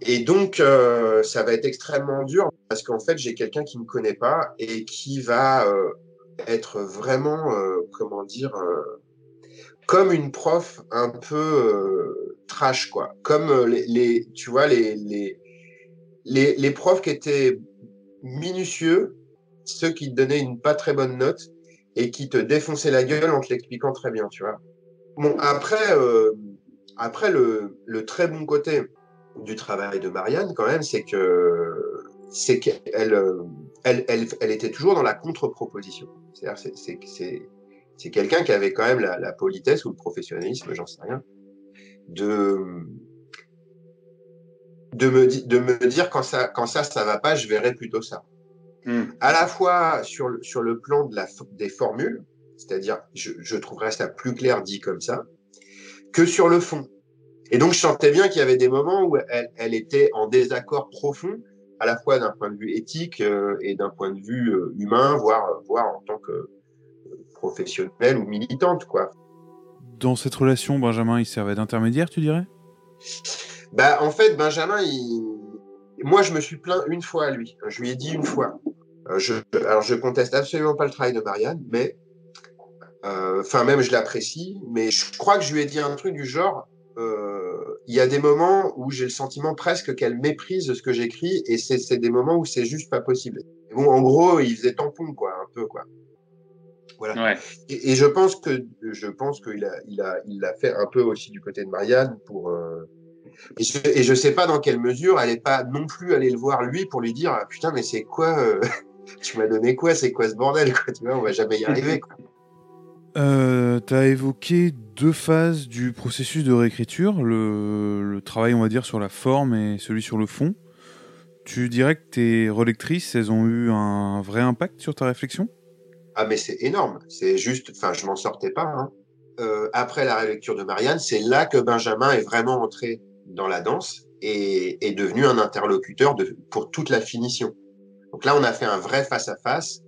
Et donc, euh, ça va être extrêmement dur parce qu'en fait, j'ai quelqu'un qui me connaît pas et qui va euh, être vraiment, euh, comment dire, comme une prof un peu trash, quoi. Comme les, tu vois, les, les, les, les profs qui étaient minutieux, ceux qui donnaient une pas très bonne note et qui te défonçaient la gueule en te l'expliquant très bien, tu vois. Bon, après, euh, après le, très bon côté du travail de Marianne, quand même, c'est que c'est qu'elle euh, elle, elle, elle était toujours dans la contre-proposition. C'est-à-dire, c'est- quelqu'un qui avait quand même la, la politesse ou le professionnalisme, j'en sais rien, de de me, de me dire quand ça quand ça ça va pas, je verrai plutôt ça. Hmm. À la fois sur le, sur le plan de la, des formules, c'est-à-dire je, je trouverais ça plus clair dit comme ça, que sur le fond. Et donc je sentais bien qu'il y avait des moments où elle, elle était en désaccord profond, à la fois d'un point de vue éthique euh, et d'un point de vue euh, humain, voire voire en tant que euh, professionnelle ou militante, quoi. Dans cette relation, Benjamin, il servait d'intermédiaire, tu dirais? Bah, en fait, Benjamin, il... moi, je me suis plaint une fois à lui. Je lui ai dit une fois. Euh, je... Alors, je conteste absolument pas le travail de Marianne, mais. euh, Enfin, même, je l'apprécie, mais je crois que je lui ai dit un truc du genre. euh, Il y a des moments où j'ai le sentiment presque qu'elle méprise ce que j'écris, et c'est des moments où c'est juste pas possible. Bon, en gros, il faisait tampon, quoi, un peu, quoi. Voilà. Ouais. Et, et je pense que je pense qu'il a il a il l'a fait un peu aussi du côté de Marianne pour euh, et je et je sais pas dans quelle mesure elle est pas non plus allée le voir lui pour lui dire ah, putain mais c'est quoi euh, tu m'as donné quoi? C'est quoi ce bordel quoi? Tu vois on va jamais y arriver quoi. Euh, tu as évoqué deux phases du processus de réécriture, le, le travail on va dire sur la forme et celui sur le fond. Tu dirais que tes relectrices, elles ont eu un vrai impact sur ta réflexion? Ah mais c'est énorme c'est juste enfin je m'en sortais pas hein. Euh, après la relecture de Marianne c'est là que Benjamin est vraiment entré dans la danse et est devenu un interlocuteur de, pour toute la finition. Donc là, on a fait un vrai face-à-face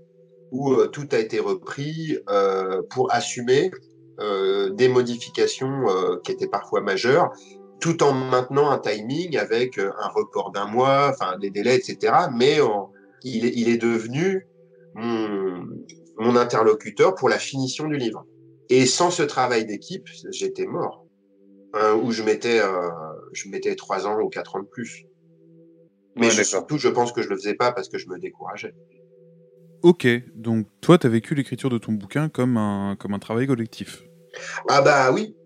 où euh, tout a été repris euh, pour assumer euh, des modifications qui étaient parfois majeures, tout en maintenant un timing avec un report d'un mois, enfin des délais, etc. Mais il, est, devenu mon, interlocuteur pour la finition du livre. Et sans ce travail d'équipe, j'étais mort. Hein, où je mettais, je mettais trois ans ou quatre ans de plus. Mais Ouais, je- d'accord. surtout, je pense que je le faisais pas parce que je me décourageais. Ok, donc toi, tu as vécu l'écriture de ton bouquin comme un, comme un travail collectif. Ah bah oui,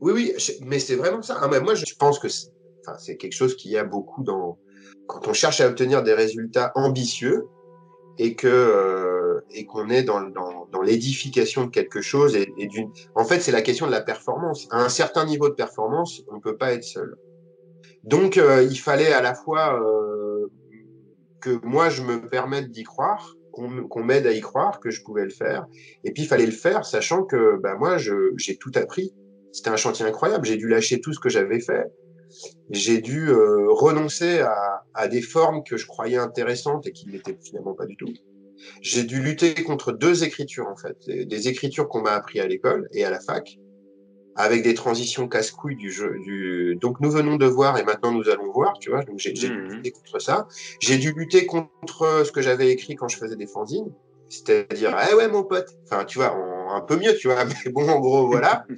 oui, oui, je- mais c'est vraiment ça. Ah, mais moi, je pense que c'est enfin, quelque chose qu'il y a beaucoup dans quand on cherche à obtenir des résultats ambitieux et que euh, et qu'on est dans, dans, dans l'édification de quelque chose et, et d'une. En fait, c'est la question de la performance. À un certain niveau de performance, on peut pas être seul. Donc, euh, il fallait à la fois euh, que moi je me permette d'y croire, qu'on m'aide à y croire que je pouvais le faire, et puis il fallait le faire, sachant que bah, moi j'ai tout appris. C'était un chantier incroyable. J'ai dû lâcher tout ce que j'avais fait. J'ai dû euh, renoncer à, des formes que je croyais intéressantes et qui n'étaient finalement pas du tout. J'ai dû lutter contre deux écritures en fait, des, des écritures qu'on m'a appris à l'école et à la fac, avec des transitions casse-couilles du jeu. Du... Donc nous venons de voir et maintenant nous allons voir, tu vois. Donc j'ai dû Mhm. lutter contre ça. J'ai dû lutter contre ce que j'avais écrit quand je faisais des fanzines, c'est-à-dire [LAUGHS] eh ouais mon pote. Enfin tu vois, un peu mieux, tu vois. [LAUGHS] Mais bon en gros voilà. [LAUGHS]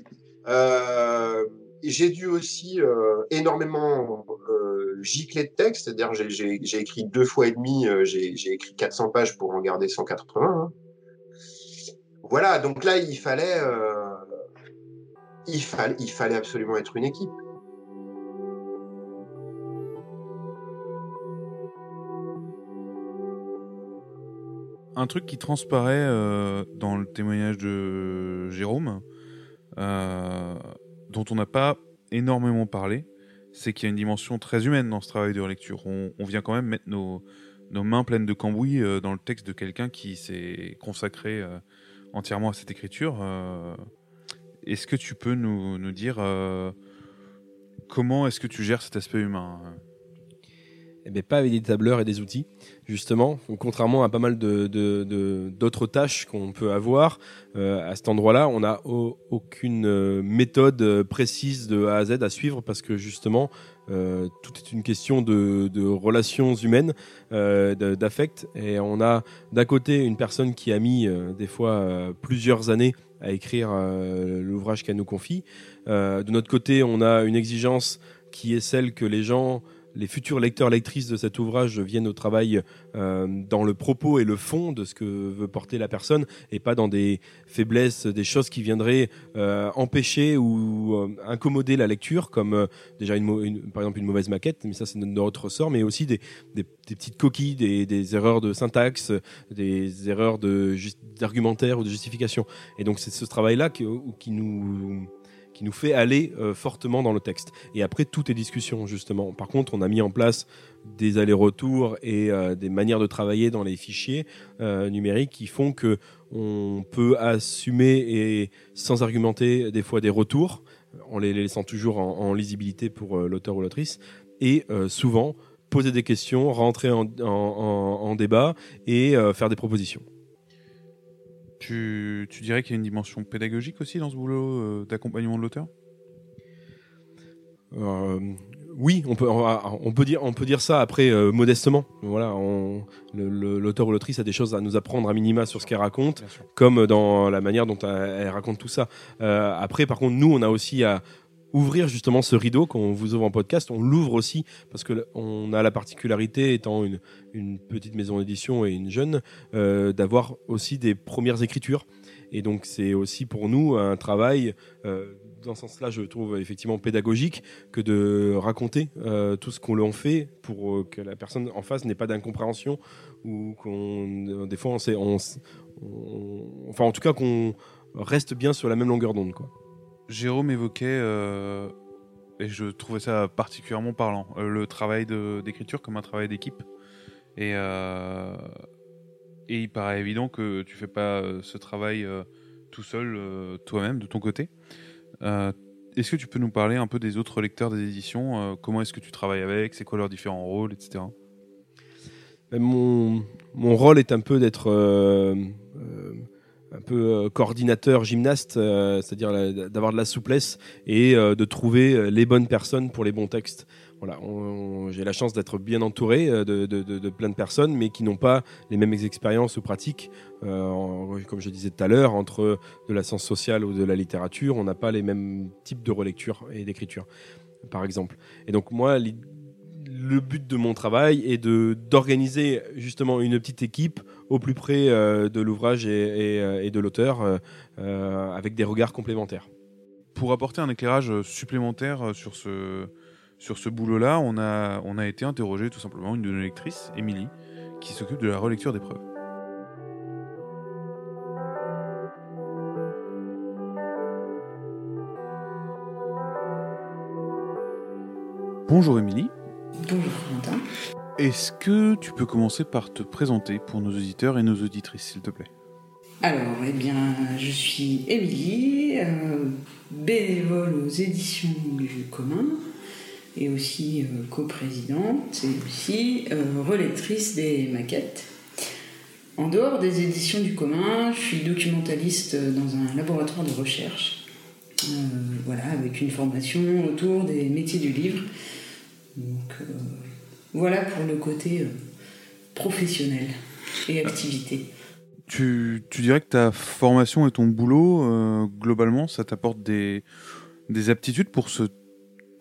Euh, j'ai dû aussi euh, énormément euh, gicler de texte, c'est-à-dire j'ai- écrit deux fois et demi, j'ai écrit 400 pages pour en garder 180. hein. Voilà, donc là il fallait, il fallait, absolument être une équipe. Un truc qui transparaît euh, dans le témoignage de Jérôme, euh, dont on n'a pas énormément parlé, c'est qu'il y a une dimension très humaine dans ce travail de relecture. On, vient quand même mettre nos, mains pleines de cambouis euh, dans le texte de quelqu'un qui s'est consacré entièrement à cette écriture. Euh, est-ce que tu peux nous, dire euh, comment est-ce que tu gères cet aspect humain Eh ben, pas avec des tableurs et des outils, justement. Contrairement à pas mal de, d'autres tâches qu'on peut avoir, euh, à cet endroit-là, on n'a au- aucune euh, méthode euh, précise de A à Z à suivre parce que justement, euh, tout est une question de, relations humaines, euh, d'affect. Et on a d'un côté une personne qui a mis euh, des fois euh, plusieurs années à écrire euh, l'ouvrage qu'elle nous confie. Euh, de notre côté, on a une exigence qui est celle que les gens les futurs lecteurs lectrices de cet ouvrage viennent au travail euh, dans le propos et le fond de ce que veut porter la personne et pas dans des faiblesses, des choses qui viendraient euh, empêcher ou euh, incommoder la lecture, comme euh, déjà une, une- par exemple une mauvaise maquette, mais ça c'est notre ressort, mais aussi des, des- des petites coquilles, des, des erreurs de syntaxe, des erreurs d'argumentaire ou de justification. Et donc c'est ce travail-là qui, qui nous qui nous fait aller euh, fortement dans le texte. Et après, tout est discussion, justement. Par contre, on a mis en place des allers-retours et euh, des manières de travailler dans les fichiers euh, numériques qui font que on peut assumer et sans argumenter des fois des retours, en les laissant toujours en, lisibilité pour l'auteur ou l'autrice, et souvent poser des questions, rentrer en, débat et faire des propositions. Tu, tu dirais qu'il y a une dimension pédagogique aussi dans ce boulot euh, d'accompagnement de l'auteur? Euh, oui, on peut, on, peut dire, on peut dire ça après euh, modestement. Voilà, l'auteur ou l'autrice a des choses à nous apprendre à minima sur ce qu'elle raconte, comme dans la manière dont elle, raconte tout ça. Euh, après, par contre, nous, on a aussi à ouvrir justement ce rideau quand on vous ouvre en podcast. On l'ouvre aussi parce que on a la particularité, étant une, petite maison d'édition et une jeune, euh, d'avoir aussi des premières écritures. Et donc, c'est aussi pour nous un travail dans ce sens-là, je trouve effectivement pédagogique que de raconter euh, tout ce qu'on l'en fait pour euh, que la personne en face n'ait pas d'incompréhension ou qu'on, des fois, enfin, en tout cas, qu'on reste bien sur la même longueur d'onde. Jérôme évoquait, euh, et je trouvais ça particulièrement parlant, le travail d'écriture comme un travail d'équipe. Et, et il paraît évident que tu fais pas ce travail tout seul, toi-même, de ton côté. Euh, est-ce que tu peux nous parler un peu des autres lecteurs des éditions euh, Comment est-ce que tu travailles avec C'est quoi leurs différents rôles, etc. Ben, mon, mon, rôle est un peu d'être euh, un peu coordinateur gymnaste, c'est-à-dire d'avoir de la souplesse et de trouver les bonnes personnes pour les bons textes voilà, j'ai la chance d'être bien entouré euh, de, plein de personnes, mais qui n'ont pas les mêmes expériences ou pratiques. Euh, comme je disais tout à l'heure, entre de la science sociale ou de la littérature, on n'a pas les mêmes types de relecture et d'écriture, par exemple. Et donc moi, le but de mon travail est de d'organiser justement une petite équipe au plus près euh, de l'ouvrage et, de l'auteur, avec des regards complémentaires. Pour apporter un éclairage supplémentaire sur ce sur ce boulot-là, on a, on a été interrogé tout simplement une de nos lectrices, Émilie, qui s'occupe de la relecture des preuves. Bonjour Émilie. Bonjour Quentin. Est-ce que tu peux commencer par te présenter pour nos auditeurs et nos auditrices, s'il te plaît? Alors, eh bien, je suis Émilie, euh, bénévole aux éditions du commun et aussi euh, coprésidente et aussi euh, relectrice des maquettes. En dehors des éditions du commun, je suis documentaliste dans un laboratoire de recherche, voilà, avec une formation autour des métiers du livre. Donc voilà pour le côté professionnel et activité. Tu, tu, dirais que ta formation et ton boulot, globalement, ça t'apporte des, des aptitudes pour ce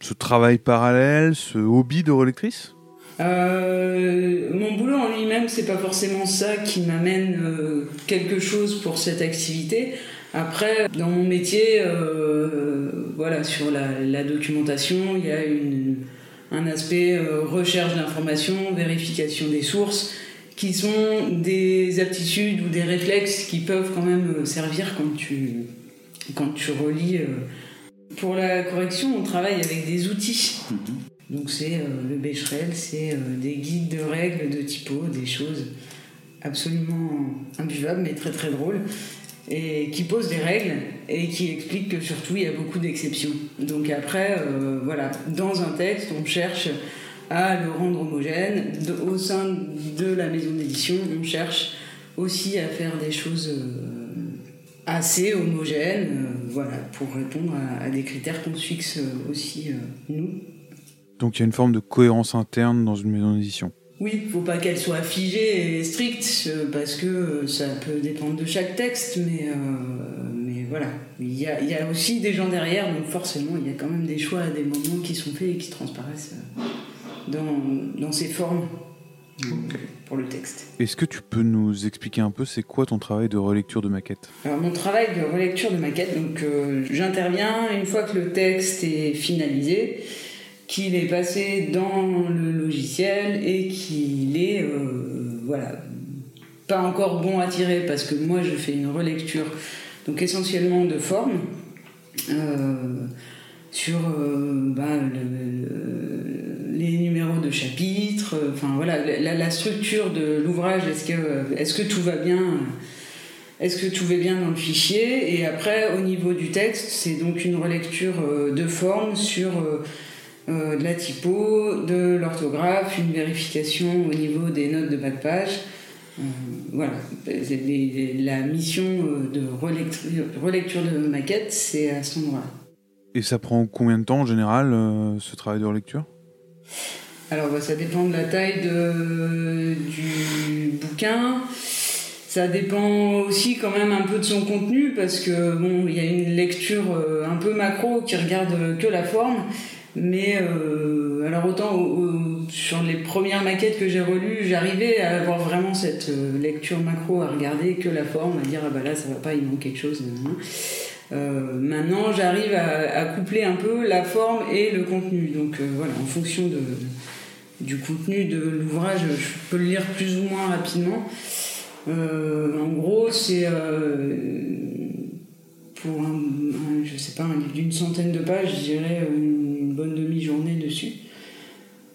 ce travail parallèle, ce hobby de relectrice? Euh, mon boulot en lui-même, c'est pas forcément ça qui m'amène euh, quelque chose pour cette activité. Après, dans mon métier, euh, voilà, sur la, documentation, il y a un aspect recherche d'informations, vérification des sources, qui sont des aptitudes ou des réflexes qui peuvent quand même servir quand tu, quand tu relis pour la correction, on travaille avec des outils. Mhm. Donc c'est euh, le Becherel, c'est euh, des guides de règles, de typos, des choses absolument imbuvables mais très très drôles et qui posent des règles et qui expliquent que surtout il y a beaucoup d'exceptions. Donc après, euh, voilà, dans un texte, on cherche à le rendre homogène. au sein de la maison d'édition, on cherche aussi à faire des choses assez homogènes voilà, pour répondre à, des critères qu'on fixe euh, aussi euh, nous. Donc il y a une forme de cohérence interne dans une maison d'édition. Oui, il ne faut pas qu'elle soit figée et stricte, euh, parce que ça peut dépendre de chaque texte, mais, mais voilà. Il y, a, il y, a, aussi des gens derrière, donc forcément, il y a quand même des choix des moments qui sont faits et qui transparaissent dans, dans ces formes pour le texte. Est-ce que tu peux nous expliquer un peu c'est quoi ton travail de relecture de maquette Alors mon travail de relecture de maquette, donc euh, j'interviens une fois que le texte est finalisé, qu'il est passé dans le logiciel et qu'il est euh, voilà pas encore bon à tirer parce que moi je fais une relecture donc essentiellement de forme euh, sur bah, le les numéros de chapitres, euh, enfin voilà, la, structure de l'ouvrage, est-ce que, est que tout va bien est-ce que tout va bien dans le fichier? Et après, au niveau du texte, c'est donc une relecture euh, de forme sur euh, de la typo, de l'orthographe, une vérification au niveau des notes de bas de page. voilà, la mission de relecture, relecture de maquette, c'est à ce moment-là. Et ça prend combien de temps en général, ce travail de relecture? Alors bah, ça dépend de la taille de, du bouquin. Ça dépend aussi quand même un peu de son contenu parce que bon, il y a une lecture euh, un peu macro qui regarde que la forme, mais euh, alors autant sur les premières maquettes que j'ai relues, j'arrivais à avoir vraiment cette euh, lecture macro à regarder que la forme, à dire ah bah là ça va pas, il manque quelque chose. maintenant, j'arrive à, à, coupler un peu la forme et le contenu. Donc voilà, en fonction de, du contenu de l'ouvrage, je peux le lire plus ou moins rapidement. Euh, en gros, c'est euh, pour un, je sais pas, un livre d'une centaine de pages, je dirais une bonne demi-journée dessus.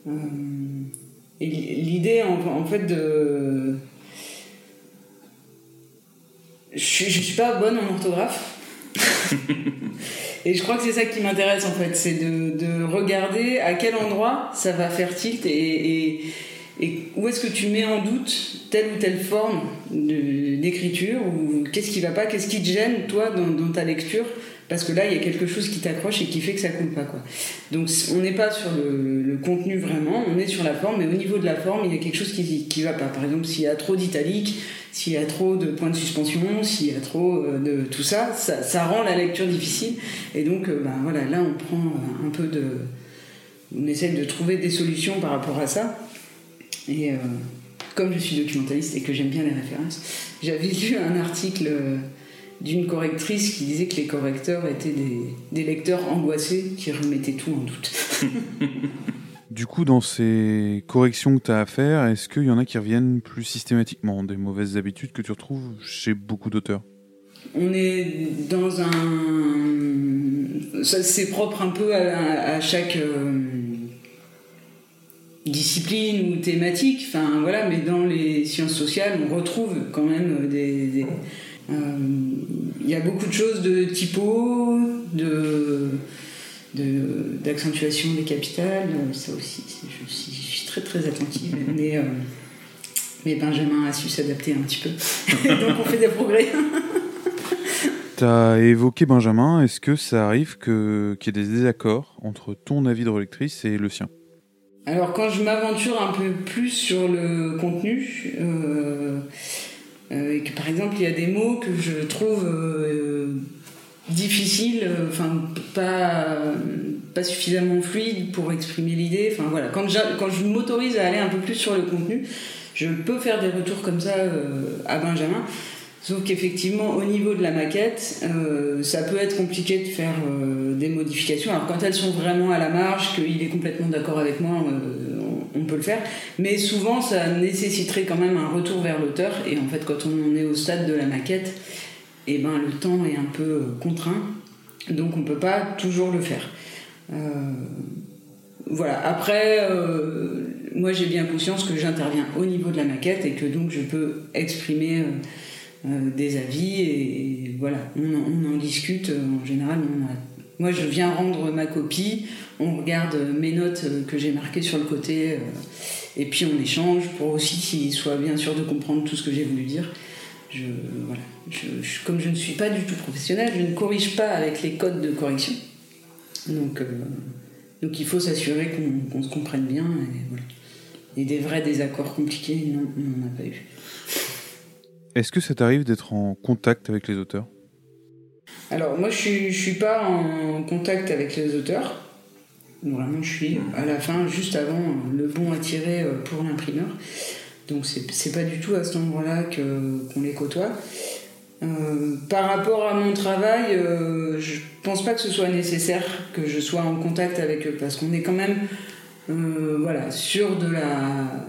Euh, et l'idée, en, fait, de. Je, je suis pas bonne en orthographe. [LAUGHS] et je crois que c'est ça qui m'intéresse en fait, c'est de, regarder à quel endroit ça va faire tilt et, et où est-ce que tu mets en doute telle ou telle forme d'écriture ou qu'est-ce qui va pas, qu'est-ce qui te gêne toi dans, ta lecture? Parce que là il y a quelque chose qui t'accroche et qui fait que ça coule pas. Donc on n'est pas sur le, contenu vraiment, on est sur la forme, mais au niveau de la forme il y a quelque chose qui qui va pas. Par exemple s'il y a trop d'italique, s'il y a trop de points de suspension, s'il y a trop euh, de tout ça, ça, rend la lecture difficile. Et donc ben voilà là on prend un peu de, on essaie de trouver des solutions par rapport à ça. Et euh, comme je suis documentaliste et que j'aime bien les références, j'avais lu un article euh, d'une correctrice qui disait que les correcteurs étaient des, lecteurs angoissés qui remettaient tout en doute. [LAUGHS] du coup, dans ces corrections que tu as à faire, est-ce qu'il y en a qui reviennent plus systématiquement, des mauvaises habitudes que tu retrouves chez beaucoup d'auteurs? On est dans un. C'est propre un peu à, chaque. Euh, discipline ou thématique, enfin voilà, mais dans les sciences sociales, on retrouve quand même des. Euh, il y a beaucoup de choses de typo, de d'accentuation des capitales, ça aussi, je suis, très très attentive, [LAUGHS] mais, euh, mais Benjamin a su s'adapter un petit peu, [LAUGHS] donc on fait des progrès. [LAUGHS] Tu as évoqué Benjamin, est-ce que ça arrive qu'il y ait des désaccords entre ton avis de relectrice et le sien? Alors quand je m'aventure un peu plus sur le contenu, euh, euh, par exemple il y a des mots que je trouve euh, difficiles, enfin pas, pas suffisamment fluides pour exprimer l'idée, enfin voilà, quand, quand je m'autorise à aller un peu plus sur le contenu, je peux faire des retours comme ça à Benjamin. Sauf qu'effectivement, au niveau de la maquette, euh, ça peut être compliqué de faire euh, des modifications. Alors quand elles sont vraiment à la marge, qu'il est complètement d'accord avec moi, euh, on, peut le faire. Mais souvent, ça nécessiterait quand même un retour vers l'auteur. Et en fait, quand on est au stade de la maquette, eh ben, le temps est un peu contraint. Donc on ne peut pas toujours le faire. voilà. Après, moi j'ai bien conscience que j'interviens au niveau de la maquette et que donc je peux exprimer des avis et, voilà, on, en discute. En général, moi je viens rendre ma copie, on regarde mes notes que j'ai marquées sur le côté euh, et puis on échange pour aussi qu'il soit bien sûr de comprendre tout ce que j'ai voulu dire. Comme je ne suis pas du tout professionnel, je ne corrige pas avec les codes de correction. Donc, euh, donc il faut s'assurer qu'on se comprenne bien. Et des vrais désaccords compliqués, non, on n'en a pas eu. Est-ce que ça t'arrive d'être en contact avec les auteurs? Alors moi je ne suis pas en contact avec les auteurs. Vraiment je suis à la fin, juste avant le bon à tirer euh, pour l'imprimeur. Donc c'est pas du tout à cet endroit-là qu'on les côtoie. Euh, par rapport à mon travail, euh, je pense pas que ce soit nécessaire que je sois en contact avec eux parce qu'on est quand même voilà, sûr de la,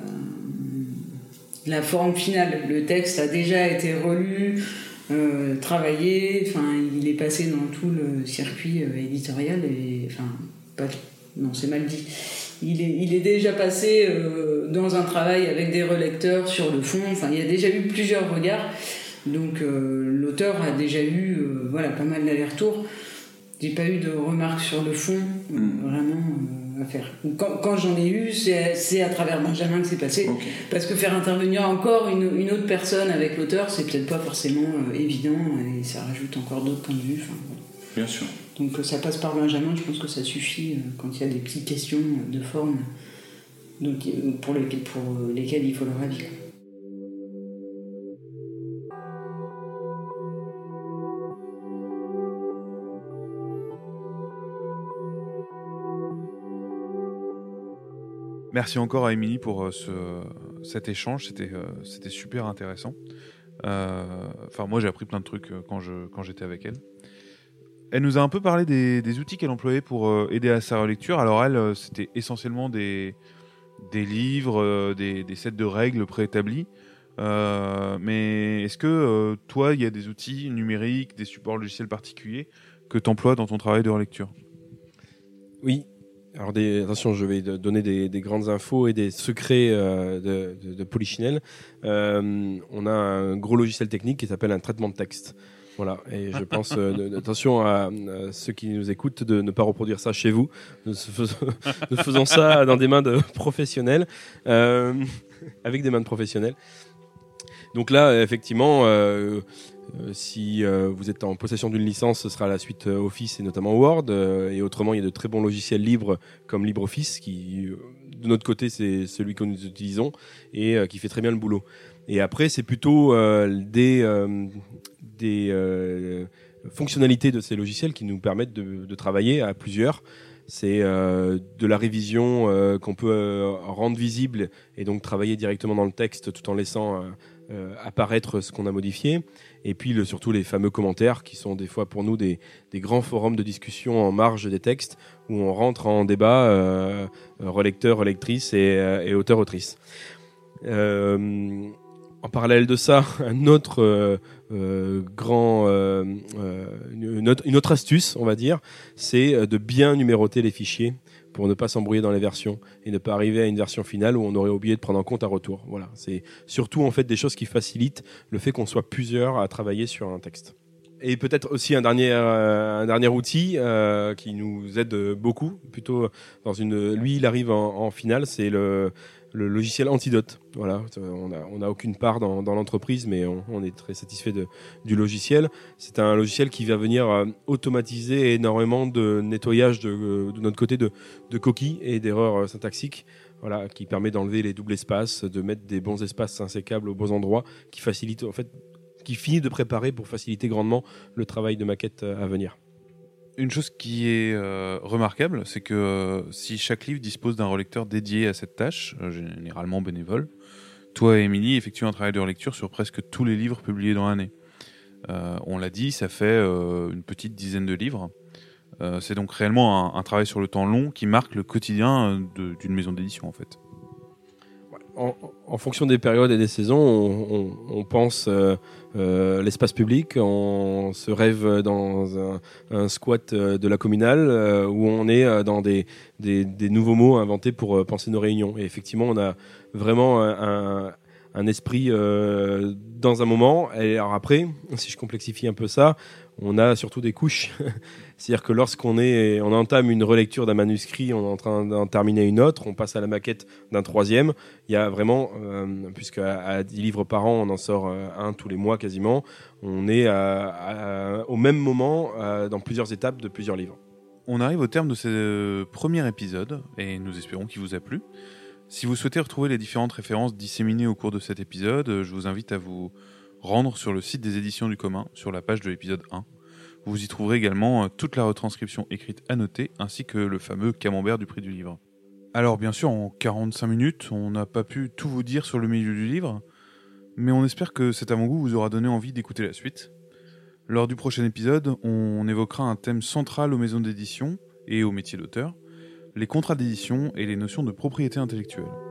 la forme finale. Le texte a déjà été relu, euh, travaillé, enfin, il est passé dans tout le circuit euh, éditorial et enfin, pas, non, c'est mal dit. Il est, il est déjà passé euh, dans un travail avec des relecteurs sur le fond. Enfin, il y a déjà eu plusieurs regards. Donc, l'auteur a déjà eu, voilà, pas mal d'allers-retours. J'ai pas eu de remarques sur le fond, mm. vraiment faire. Quand, j'en ai eu, c'est à travers Benjamin que c'est passé. Parce que faire intervenir encore une, autre personne avec l'auteur, c'est peut-être pas forcément euh, évident et ça rajoute encore d'autres points de vue. Bien sûr. Donc ça passe par Benjamin, je pense que ça suffit quand il y a des petites questions de forme donc, pour, lesquelles, pour lesquelles il faut leur avis. Merci encore à Émilie pour euh, ce, cet échange, c'était euh, super intéressant. Euh, enfin, moi j'ai appris plein de trucs quand j'étais avec elle. Elle nous a un peu parlé des, outils qu'elle employait pour aider à sa relecture. Alors elle, c'était essentiellement des, livres, des, sets de règles préétablis. mais est-ce que toi, il y a des outils numériques, des supports logiciels particuliers que tu emploies dans ton travail de relecture? Oui, alors des, attention, je vais donner des, grandes infos et des secrets euh, de, de, Polichinelle. Euh, on a un gros logiciel technique qui s'appelle un traitement de texte. Voilà, et je [LAUGHS] pense, euh, attention à, ceux qui nous écoutent de ne pas reproduire ça chez vous. Nous [LAUGHS] faisons, ça dans des mains de professionnels, [LAUGHS] avec des mains de professionnels. Donc là, effectivement, euh, si euh, vous êtes en possession d'une licence, ce sera la suite euh, Office et notamment Word. et autrement, il y a de très bons logiciels libres comme LibreOffice, qui de notre côté, c'est celui que nous utilisons et qui fait très bien le boulot. Et après, c'est plutôt des, des fonctionnalités de ces logiciels qui nous permettent de, de travailler à plusieurs. C'est de la révision qu'on peut rendre visible et donc travailler directement dans le texte tout en laissant apparaître ce qu'on a modifié. Et puis le, surtout les fameux commentaires qui sont des fois pour nous des, des, grands forums de discussion en marge des textes où on rentre en débat euh, relecteur, relectrice et, euh, et auteur, autrice. Euh, en parallèle de ça, [LAUGHS] un autre euh, euh grand, euh, une autre, une, autre, astuce, on va dire, c'est de bien numéroter les fichiers pour ne pas s'embrouiller dans les versions et ne pas arriver à une version finale où on aurait oublié de prendre en compte un retour. Voilà, c'est surtout en fait des choses qui facilitent le fait qu'on soit plusieurs à travailler sur un texte. Et peut-être aussi un dernier, euh, un dernier outil euh, qui nous aide beaucoup, plutôt dans une. Lui, il arrive en, en finale, c'est le le logiciel Antidote. Voilà, on n'a a aucune part dans, l'entreprise, mais on, est très satisfait de, du logiciel. C'est un logiciel qui va venir euh, automatiser énormément de nettoyage de, euh, de notre côté de, de coquilles et d'erreurs euh, syntaxiques. Voilà, qui permet d'enlever les doubles espaces, de mettre des bons espaces insécables aux bons endroits, qui facilite en fait, qui finit de préparer pour faciliter grandement le travail de maquette à venir. Une chose qui est euh, remarquable, c'est que euh, si chaque livre dispose d'un relecteur dédié à cette tâche, euh, généralement bénévole, toi et Émilie effectuez un travail de relecture sur presque tous les livres publiés dans l'année. on l'a dit, ça fait une petite dizaine de livres. c'est donc réellement un, un, travail sur le temps long qui marque le quotidien d'une maison d'édition en fait en, fonction des périodes et des saisons, on, pense euh, euh, l'espace public, on se rêve dans un, squat euh, de la communale où on est dans des, nouveaux mots inventés pour penser nos réunions. Et effectivement, on a vraiment un, un esprit dans un moment. Et alors après, si je complexifie un peu ça, on a surtout des couches. [LAUGHS] C'est-à-dire que lorsqu'on est, on entame une relecture d'un manuscrit, on est en train d'en terminer une autre, on passe à la maquette d'un troisième. Il y a vraiment, euh, puisque à, 10 livres par an, on en sort euh, un tous les mois quasiment, on est au même moment euh, dans plusieurs étapes de plusieurs livres. On arrive au terme de ce premier épisode et nous espérons qu'il vous a plu. Si vous souhaitez retrouver les différentes références disséminées au cours de cet épisode, je vous invite à vous rendre sur le site des éditions du commun, sur la page de l'épisode 1. Vous y trouverez également euh, toute la retranscription écrite annotée, ainsi que le fameux camembert du prix du livre. Alors bien sûr, en 45 minutes, on n'a pas pu tout vous dire sur le milieu du livre, mais on espère que cet avant-goût vous aura donné envie d'écouter la suite. Lors du prochain épisode, on évoquera un thème central aux maisons d'édition et au métier d'auteur, les contrats d'édition et les notions de propriété intellectuelle.